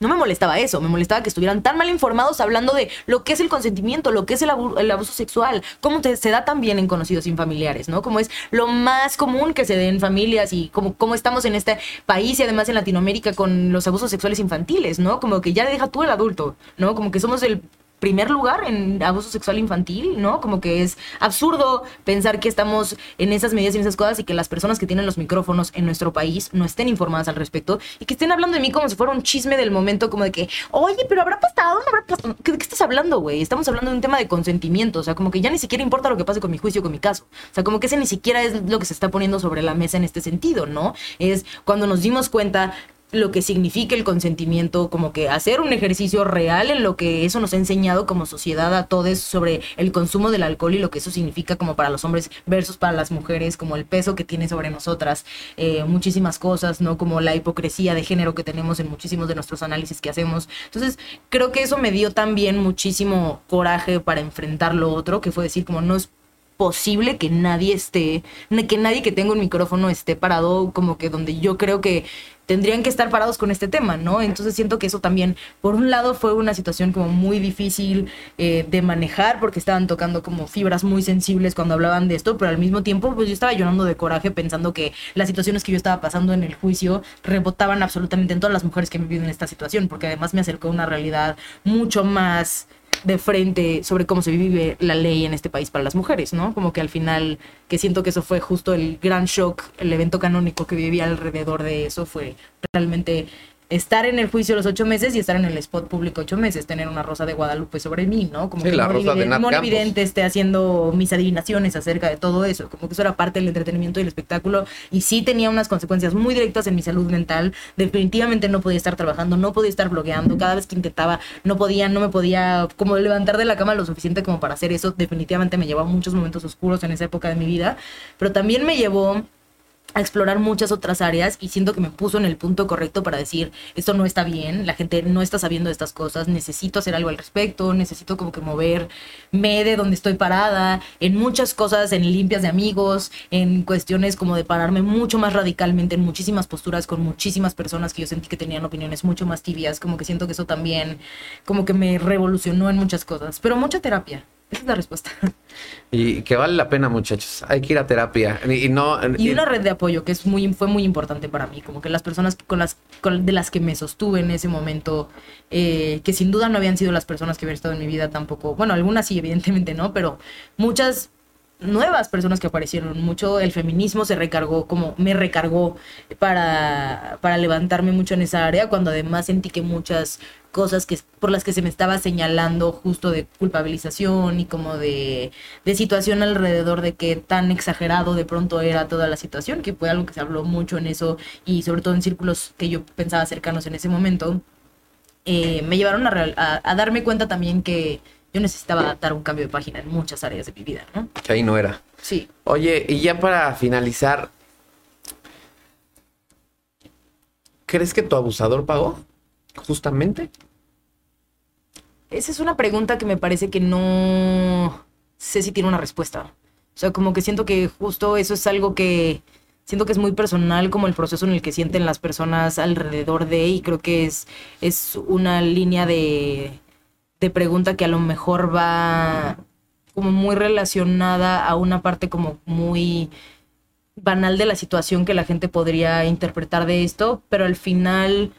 [SPEAKER 2] no me molestaba eso, me molestaba que estuvieran tan mal informados hablando de lo que es el consentimiento, lo que es el, abuso sexual, cómo se da tan bien en conocidos sin familiares, ¿no? Como es lo más común que se dé en familias y como, cómo estamos en este país y además en Latinoamérica con los abusos sexuales infantiles, ¿no? Como que ya deja tú el adulto, ¿no? Como que somos el primer lugar en abuso sexual infantil, ¿no? Como que es absurdo pensar que estamos en esas medidas y en esas cosas y que las personas que tienen los micrófonos en nuestro país no estén informadas al respecto y que estén hablando de mí como si fuera un chisme del momento, como de que, oye, pero habrá pasado, no habrá pasado. ¿De qué estás hablando, güey? Estamos hablando de un tema de consentimiento, o sea, como que ya ni siquiera importa lo que pase con mi juicio, con mi caso. O sea, como que ese ni siquiera es lo que se está poniendo sobre la mesa en este sentido, ¿no? Es cuando nos dimos cuenta lo que significa el consentimiento, como que hacer un ejercicio real en lo que eso nos ha enseñado como sociedad a todos sobre el consumo del alcohol y lo que eso significa como para los hombres versus para las mujeres, como el peso que tiene sobre nosotras, eh, muchísimas cosas, ¿no? Como la hipocresía de género que tenemos en muchísimos de nuestros análisis que hacemos. Entonces, creo que eso me dio también muchísimo coraje para enfrentar lo otro, que fue decir como no es posible que nadie esté, que nadie que tenga un micrófono esté parado como que donde yo creo que tendrían que estar parados con este tema, ¿no? Entonces siento que eso también, por un lado, fue una situación como muy difícil eh, de manejar porque estaban tocando como fibras muy sensibles cuando hablaban de esto, pero al mismo tiempo, pues yo estaba llorando de coraje pensando que las situaciones que yo estaba pasando en el juicio rebotaban absolutamente en todas las mujeres que viven en esta situación, porque además me acercó a una realidad mucho más de frente sobre cómo se vive la ley en este país para las mujeres, ¿no? Como que al final, que siento que eso fue justo el gran shock, el evento canónico que vivía alrededor de eso fue realmente estar en el juicio los ocho meses y estar en el spot público ocho meses, tener una rosa de Guadalupe sobre mí, ¿no? Como que
[SPEAKER 1] la rosa
[SPEAKER 2] Evidente esté haciendo mis adivinaciones acerca de todo eso, como que eso era parte del entretenimiento y el espectáculo y sí tenía unas consecuencias muy directas en mi salud mental, definitivamente no podía estar trabajando, no podía estar blogueando, cada vez que intentaba no podía, no me podía como levantar de la cama lo suficiente como para hacer eso, definitivamente me llevó a muchos momentos oscuros en esa época de mi vida, pero también me llevó a explorar muchas otras áreas y siento que me puso en el punto correcto para decir, esto no está bien, la gente no está sabiendo de estas cosas, necesito hacer algo al respecto, necesito como que moverme de donde estoy parada, en muchas cosas, en limpias de amigos, en cuestiones como de pararme mucho más radicalmente en muchísimas posturas con muchísimas personas que yo sentí que tenían opiniones mucho más tibias, como que siento que eso también como que me revolucionó en muchas cosas, pero mucha terapia. Esa es la respuesta.
[SPEAKER 1] Y que vale la pena, muchachos. Hay que ir a terapia. Y, no,
[SPEAKER 2] y una red de apoyo que es muy, fue muy importante para mí. Como que las personas con las, de las que me sostuve en ese momento, eh, que sin duda no habían sido las personas que habían estado en mi vida tampoco. Bueno, algunas sí, evidentemente no, pero muchas nuevas personas que aparecieron. Mucho el feminismo se recargó, como me recargó para, para levantarme mucho en esa área, cuando además sentí que muchas cosas que por las que se me estaba señalando justo de culpabilización y como de, de situación alrededor de que tan exagerado de pronto era toda la situación, que fue algo que se habló mucho en eso y sobre todo en círculos que yo pensaba cercanos en ese momento, eh, me llevaron a, a darme cuenta también que yo necesitaba dar un cambio de página en muchas áreas de mi vida, ¿no?
[SPEAKER 1] Que ahí no era.
[SPEAKER 2] Sí.
[SPEAKER 1] Oye, y ya para finalizar, ¿crees que tu abusador pagó? Justamente.
[SPEAKER 2] Esa es una pregunta que me parece que no sé si tiene una respuesta. O sea, como que siento que justo eso es algo que siento que es muy personal como el proceso en el que sienten las personas alrededor de y creo que es, es una línea de, de pregunta que a lo mejor va como muy relacionada a una parte como muy banal de la situación que la gente podría interpretar de esto, pero al final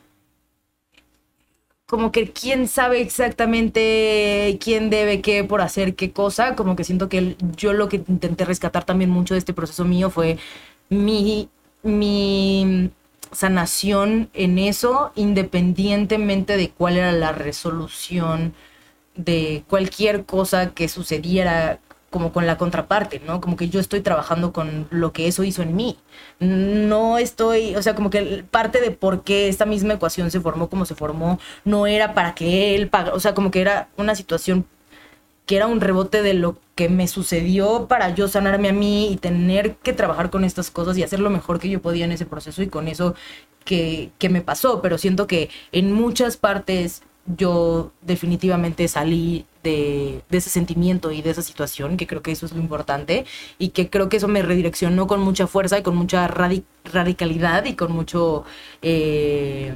[SPEAKER 2] como que quién sabe exactamente quién debe qué por hacer qué cosa, como que siento que yo lo que intenté rescatar también mucho de este proceso mío fue mi, mi sanación en eso, independientemente de cuál era la resolución de cualquier cosa que sucediera como con la contraparte, ¿no? Como que yo estoy trabajando con lo que eso hizo en mí. No estoy, o sea, como que parte de por qué esta misma ecuación se formó como se formó, no era para que él pague, o sea, como que era una situación que era un rebote de lo que me sucedió para yo sanarme a mí y tener que trabajar con estas cosas y hacer lo mejor que yo podía en ese proceso y con eso que, que me pasó. Pero siento que en muchas partes yo definitivamente salí de, ese sentimiento y de esa situación, que creo que eso es lo importante, y que creo que eso me redireccionó con mucha fuerza y con mucha radicalidad y con mucho eh,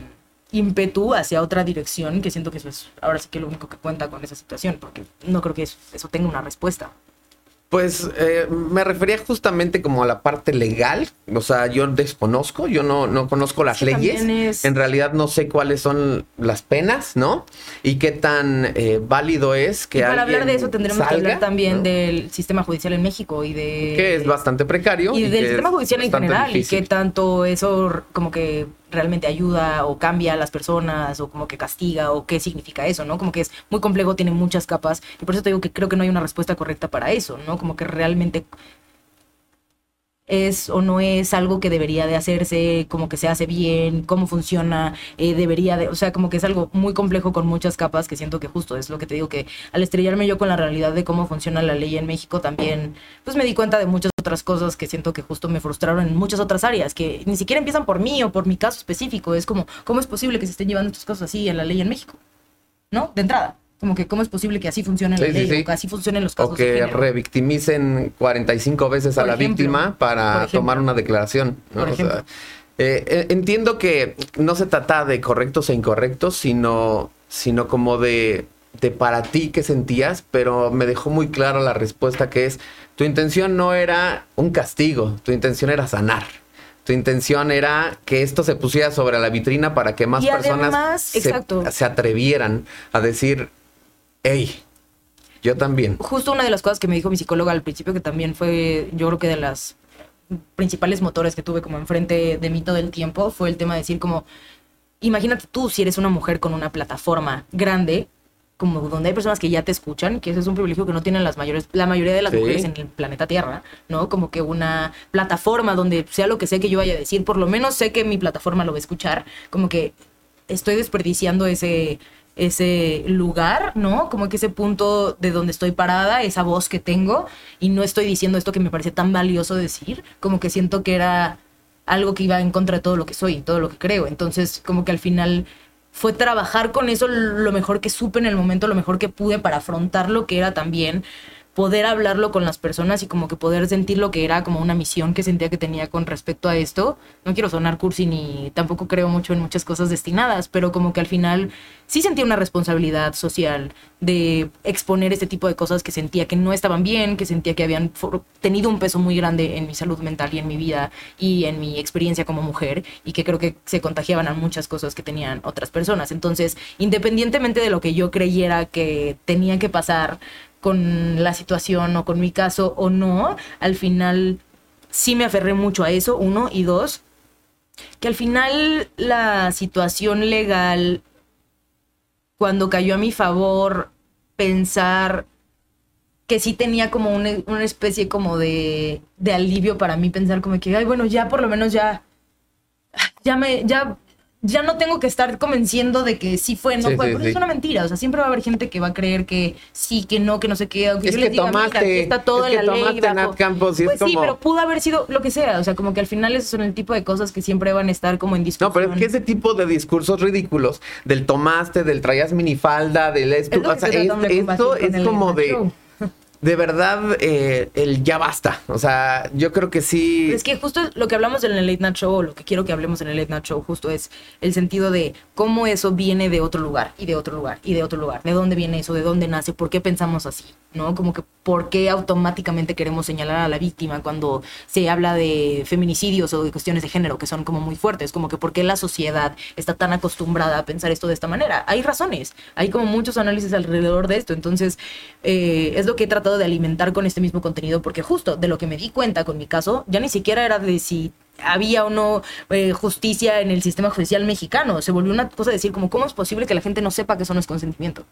[SPEAKER 2] ímpetu hacia otra dirección, que siento que eso es ahora sí que lo único que cuenta con esa situación, porque no creo que eso tenga una respuesta.
[SPEAKER 1] Pues eh, me refería justamente como a la parte legal, o sea, yo desconozco, yo no, no conozco las leyes, en realidad no sé cuáles son las penas, ¿no? Y qué tan eh, válido es que... Y
[SPEAKER 2] para hablar de eso tendremos que hablar también del sistema judicial en México y de...
[SPEAKER 1] Que es bastante precario.
[SPEAKER 2] Y, del sistema judicial en general y qué tanto eso como que realmente ayuda o cambia a las personas o como que castiga o qué significa eso, ¿no? Como que es muy complejo, tiene muchas capas y por eso te digo que creo que no hay una respuesta correcta para eso, ¿no? Como que realmente es o no es algo que debería de hacerse, como que se hace bien, cómo funciona, eh, debería de, o sea, como que es algo muy complejo con muchas capas que siento que justo es lo que te digo que al estrellarme yo con la realidad de cómo funciona la ley en México también, pues me di cuenta de muchas otras cosas que siento que justo me frustraron en muchas otras áreas, que ni siquiera empiezan por mí o por mi caso específico, es como, ¿cómo es posible que se estén llevando estas cosas así en la ley en México? ¿No? De entrada. Como que cómo es posible que así funcione la ley, o que así funcionen los casos.
[SPEAKER 1] O que revictimicen 45 veces a la víctima para tomar una declaración. Eh, eh, entiendo que no se trata de correctos e incorrectos, sino, sino como de, de para ti que sentías, pero me dejó muy clara la respuesta que es, tu intención no era un castigo, tu intención era sanar. Tu intención era que esto se pusiera sobre la vitrina para que más personas se, atrevieran a decir, Ey, yo también.
[SPEAKER 2] Justo una de las cosas que me dijo mi psicóloga al principio, que también fue, yo creo que de las principales motores que tuve como enfrente de mí todo el tiempo, fue el tema de decir como, imagínate tú si eres una mujer con una plataforma grande, como donde hay personas que ya te escuchan, que ese es un privilegio que no tienen las mayores, la mayoría de las mujeres en el planeta Tierra, ¿no? Como que una plataforma donde sea lo que sea que yo vaya a decir, por lo menos sé que mi plataforma lo va a escuchar, como que estoy desperdiciando ese ese lugar, ¿no? Como que ese punto de donde estoy parada, esa voz que tengo, y no estoy diciendo esto que me parece tan valioso decir, como que siento que era algo que iba en contra de todo lo que soy, todo lo que creo. Entonces, como que al final fue trabajar con eso lo mejor que supe en el momento, lo mejor que pude para afrontar lo que era también poder hablarlo con las personas y como que poder sentir lo que era como una misión que sentía que tenía con respecto a esto. No quiero sonar cursi ni tampoco creo mucho en muchas cosas destinadas, pero como que al final sí sentía una responsabilidad social de exponer este tipo de cosas que sentía que no estaban bien, que sentía que habían tenido un peso muy grande en mi salud mental y en mi vida y en mi experiencia como mujer y que creo que se contagiaban a muchas cosas que tenían otras personas. Entonces, independientemente de lo que yo creyera que tenía que pasar, con la situación o con mi caso o no, al final sí me aferré mucho a eso, uno, y dos, que al final la situación legal, cuando cayó a mi favor, pensar que sí tenía como una, una especie como de, de, alivio para mí, pensar como que, ay, bueno, ya por lo menos ya, ya me, ya ya no tengo que estar convenciendo de que sí fue, no
[SPEAKER 1] Sí,
[SPEAKER 2] fue,
[SPEAKER 1] sí,
[SPEAKER 2] pero
[SPEAKER 1] sí.
[SPEAKER 2] es una mentira. O sea, siempre va a haber gente que va a creer que sí, que no, que no sé qué. Aunque
[SPEAKER 1] Es
[SPEAKER 2] yo
[SPEAKER 1] que
[SPEAKER 2] les diga, mira,
[SPEAKER 1] tomaste-
[SPEAKER 2] aquí está todo
[SPEAKER 1] es
[SPEAKER 2] en
[SPEAKER 1] que
[SPEAKER 2] la ley. bajo-
[SPEAKER 1] Nat Campos y es
[SPEAKER 2] pues sí, pero pudo haber sido lo que sea. O sea, como que al final esos son el tipo de cosas que siempre van a estar como en discusión.
[SPEAKER 1] No, pero es que ese tipo de discursos ridículos del tomaste, del traías minifalda, del esto,
[SPEAKER 2] Es
[SPEAKER 1] o sea, esto es como de,
[SPEAKER 2] Show.
[SPEAKER 1] De verdad, eh, el ya basta. O sea, yo creo que sí.
[SPEAKER 2] Es que justo lo que hablamos en el Late Night Show, o lo que quiero que hablemos en el Late Night Show, justo es el sentido de cómo eso viene de otro lugar, y de otro lugar, y de otro lugar. ¿De dónde viene eso? ¿De dónde nace? ¿Por qué pensamos así? ¿No? Como que por qué automáticamente queremos señalar a la víctima cuando se habla de feminicidios o de cuestiones de género que son como muy fuertes. Como que por qué la sociedad está tan acostumbrada a pensar esto de esta manera. Hay razones, hay como muchos análisis alrededor de esto. Entonces, eh, es lo que he tratado de alimentar con este mismo contenido, porque justo de lo que me di cuenta con mi caso, ya ni siquiera era de si había o no eh, justicia en el sistema judicial mexicano. Se volvió una cosa de decir como, ¿cómo es posible que la gente no sepa que eso no es consentimiento?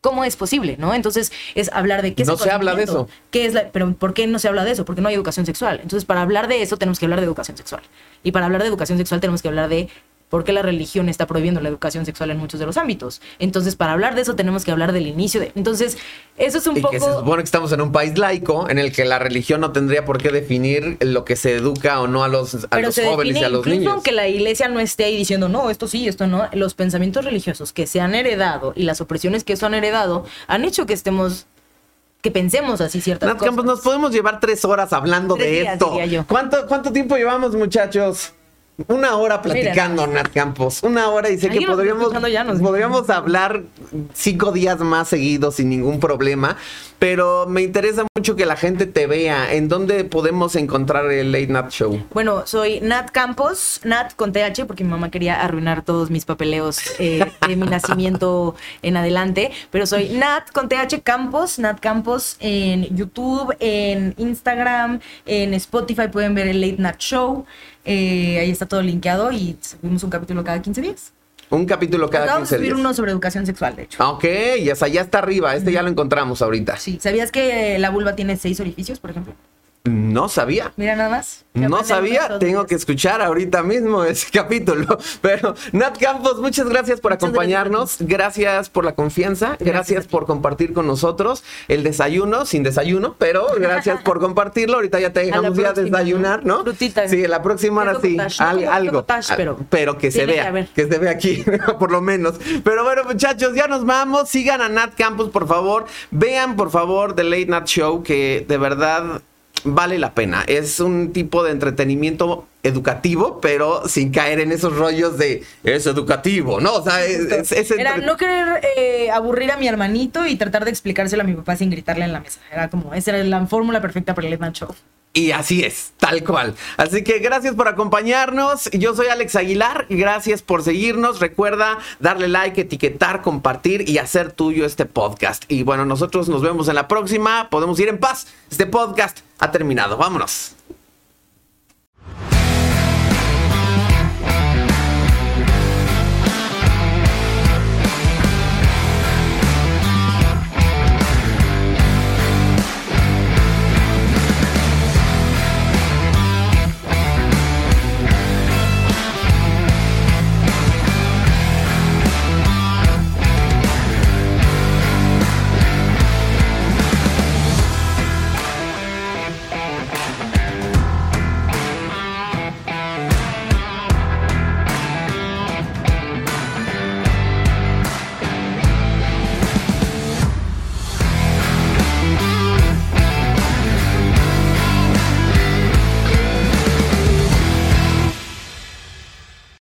[SPEAKER 2] ¿Cómo es posible, no? Entonces es hablar de qué es
[SPEAKER 1] No
[SPEAKER 2] el
[SPEAKER 1] se habla de eso.
[SPEAKER 2] ¿Qué es la, pero ¿por qué no se habla de eso? Porque no hay educación sexual. Entonces, para hablar de eso tenemos que hablar de educación sexual. Y para hablar de educación sexual tenemos que hablar de por qué la religión está prohibiendo la educación sexual en muchos de los ámbitos. Entonces, para hablar de eso tenemos que hablar del inicio de... Entonces, eso es un
[SPEAKER 1] Y
[SPEAKER 2] poco...
[SPEAKER 1] que se supone que estamos en un país laico en el que la religión no tendría por qué definir lo que se educa o no a los, a los jóvenes y a los
[SPEAKER 2] incluso
[SPEAKER 1] niños.
[SPEAKER 2] aunque la iglesia no esté ahí diciendo, no, esto sí, esto no. Los pensamientos religiosos que se han heredado y las opresiones que eso han heredado han hecho que estemos, que pensemos así ciertas
[SPEAKER 1] Nat
[SPEAKER 2] cosas.
[SPEAKER 1] Campos, nos podemos llevar tres horas hablando
[SPEAKER 2] Tres
[SPEAKER 1] de
[SPEAKER 2] días,
[SPEAKER 1] esto.
[SPEAKER 2] yo.
[SPEAKER 1] ¿Cuánto, ¿Cuánto tiempo llevamos, muchachos? Una hora platicando, Nat Campos. Una hora y sé que podríamos,
[SPEAKER 2] escuchando ya, nos-
[SPEAKER 1] podríamos hablar cinco días más seguidos sin ningún problema. Pero me interesa mucho que la gente te vea. ¿En dónde podemos encontrar el Late Night Show?
[SPEAKER 2] Bueno, soy Nat Campos, Nat con TH, porque mi mamá quería arruinar todos mis papeleos eh, de mi nacimiento en adelante. Pero soy Nat con TH Campos, Nat Campos en YouTube, en Instagram, en Spotify pueden ver el Late Night Show. Eh, ahí está todo linkeado y subimos un capítulo cada 15 días.
[SPEAKER 1] Un capítulo cada
[SPEAKER 2] Acabamos de
[SPEAKER 1] 15
[SPEAKER 2] subir
[SPEAKER 1] días.
[SPEAKER 2] uno sobre educación sexual, de hecho.
[SPEAKER 1] Ah, Ok, ya está, ya está arriba. Este ya lo encontramos ahorita.
[SPEAKER 2] Sí, ¿sabías que la vulva tiene seis orificios, por ejemplo?
[SPEAKER 1] No sabía.
[SPEAKER 2] Mira nada más.
[SPEAKER 1] No sabía, tengo que escuchar ahorita mismo ese capítulo. Pero Nat Campos, muchas gracias por
[SPEAKER 2] Muchas
[SPEAKER 1] acompañarnos, gracias, por la confianza, gracias, por compartir con nosotros el desayuno, sin desayuno, pero gracias por compartirlo. Ahorita ya te dejamos ya desayunar, ¿no?
[SPEAKER 2] Frutita.
[SPEAKER 1] Sí, la próxima
[SPEAKER 2] Queso
[SPEAKER 1] sí, al- algo,
[SPEAKER 2] pero
[SPEAKER 1] pero que se
[SPEAKER 2] que
[SPEAKER 1] vea, que se vea aquí, por lo menos. Pero bueno, muchachos, ya nos vamos. Sigan a Nat Campos, por favor. Vean, por favor, The Late Nat Show, que de verdad vale la pena. Es un tipo de entretenimiento educativo, pero sin caer en esos rollos de es educativo, ¿no? O sea, es, es- es
[SPEAKER 2] Era no querer eh, aburrir a mi hermanito y tratar de explicárselo a mi papá sin gritarle en la mesa. Era como, esa era la fórmula perfecta para el Night Show.
[SPEAKER 1] Y así es, tal cual. Así que gracias por acompañarnos. Yo soy Alex Aguilar. Gracias por seguirnos. Recuerda darle like, etiquetar, compartir y hacer tuyo este podcast. Y bueno, nosotros nos vemos en la próxima. Podemos ir en paz. Este podcast ha terminado. Vámonos.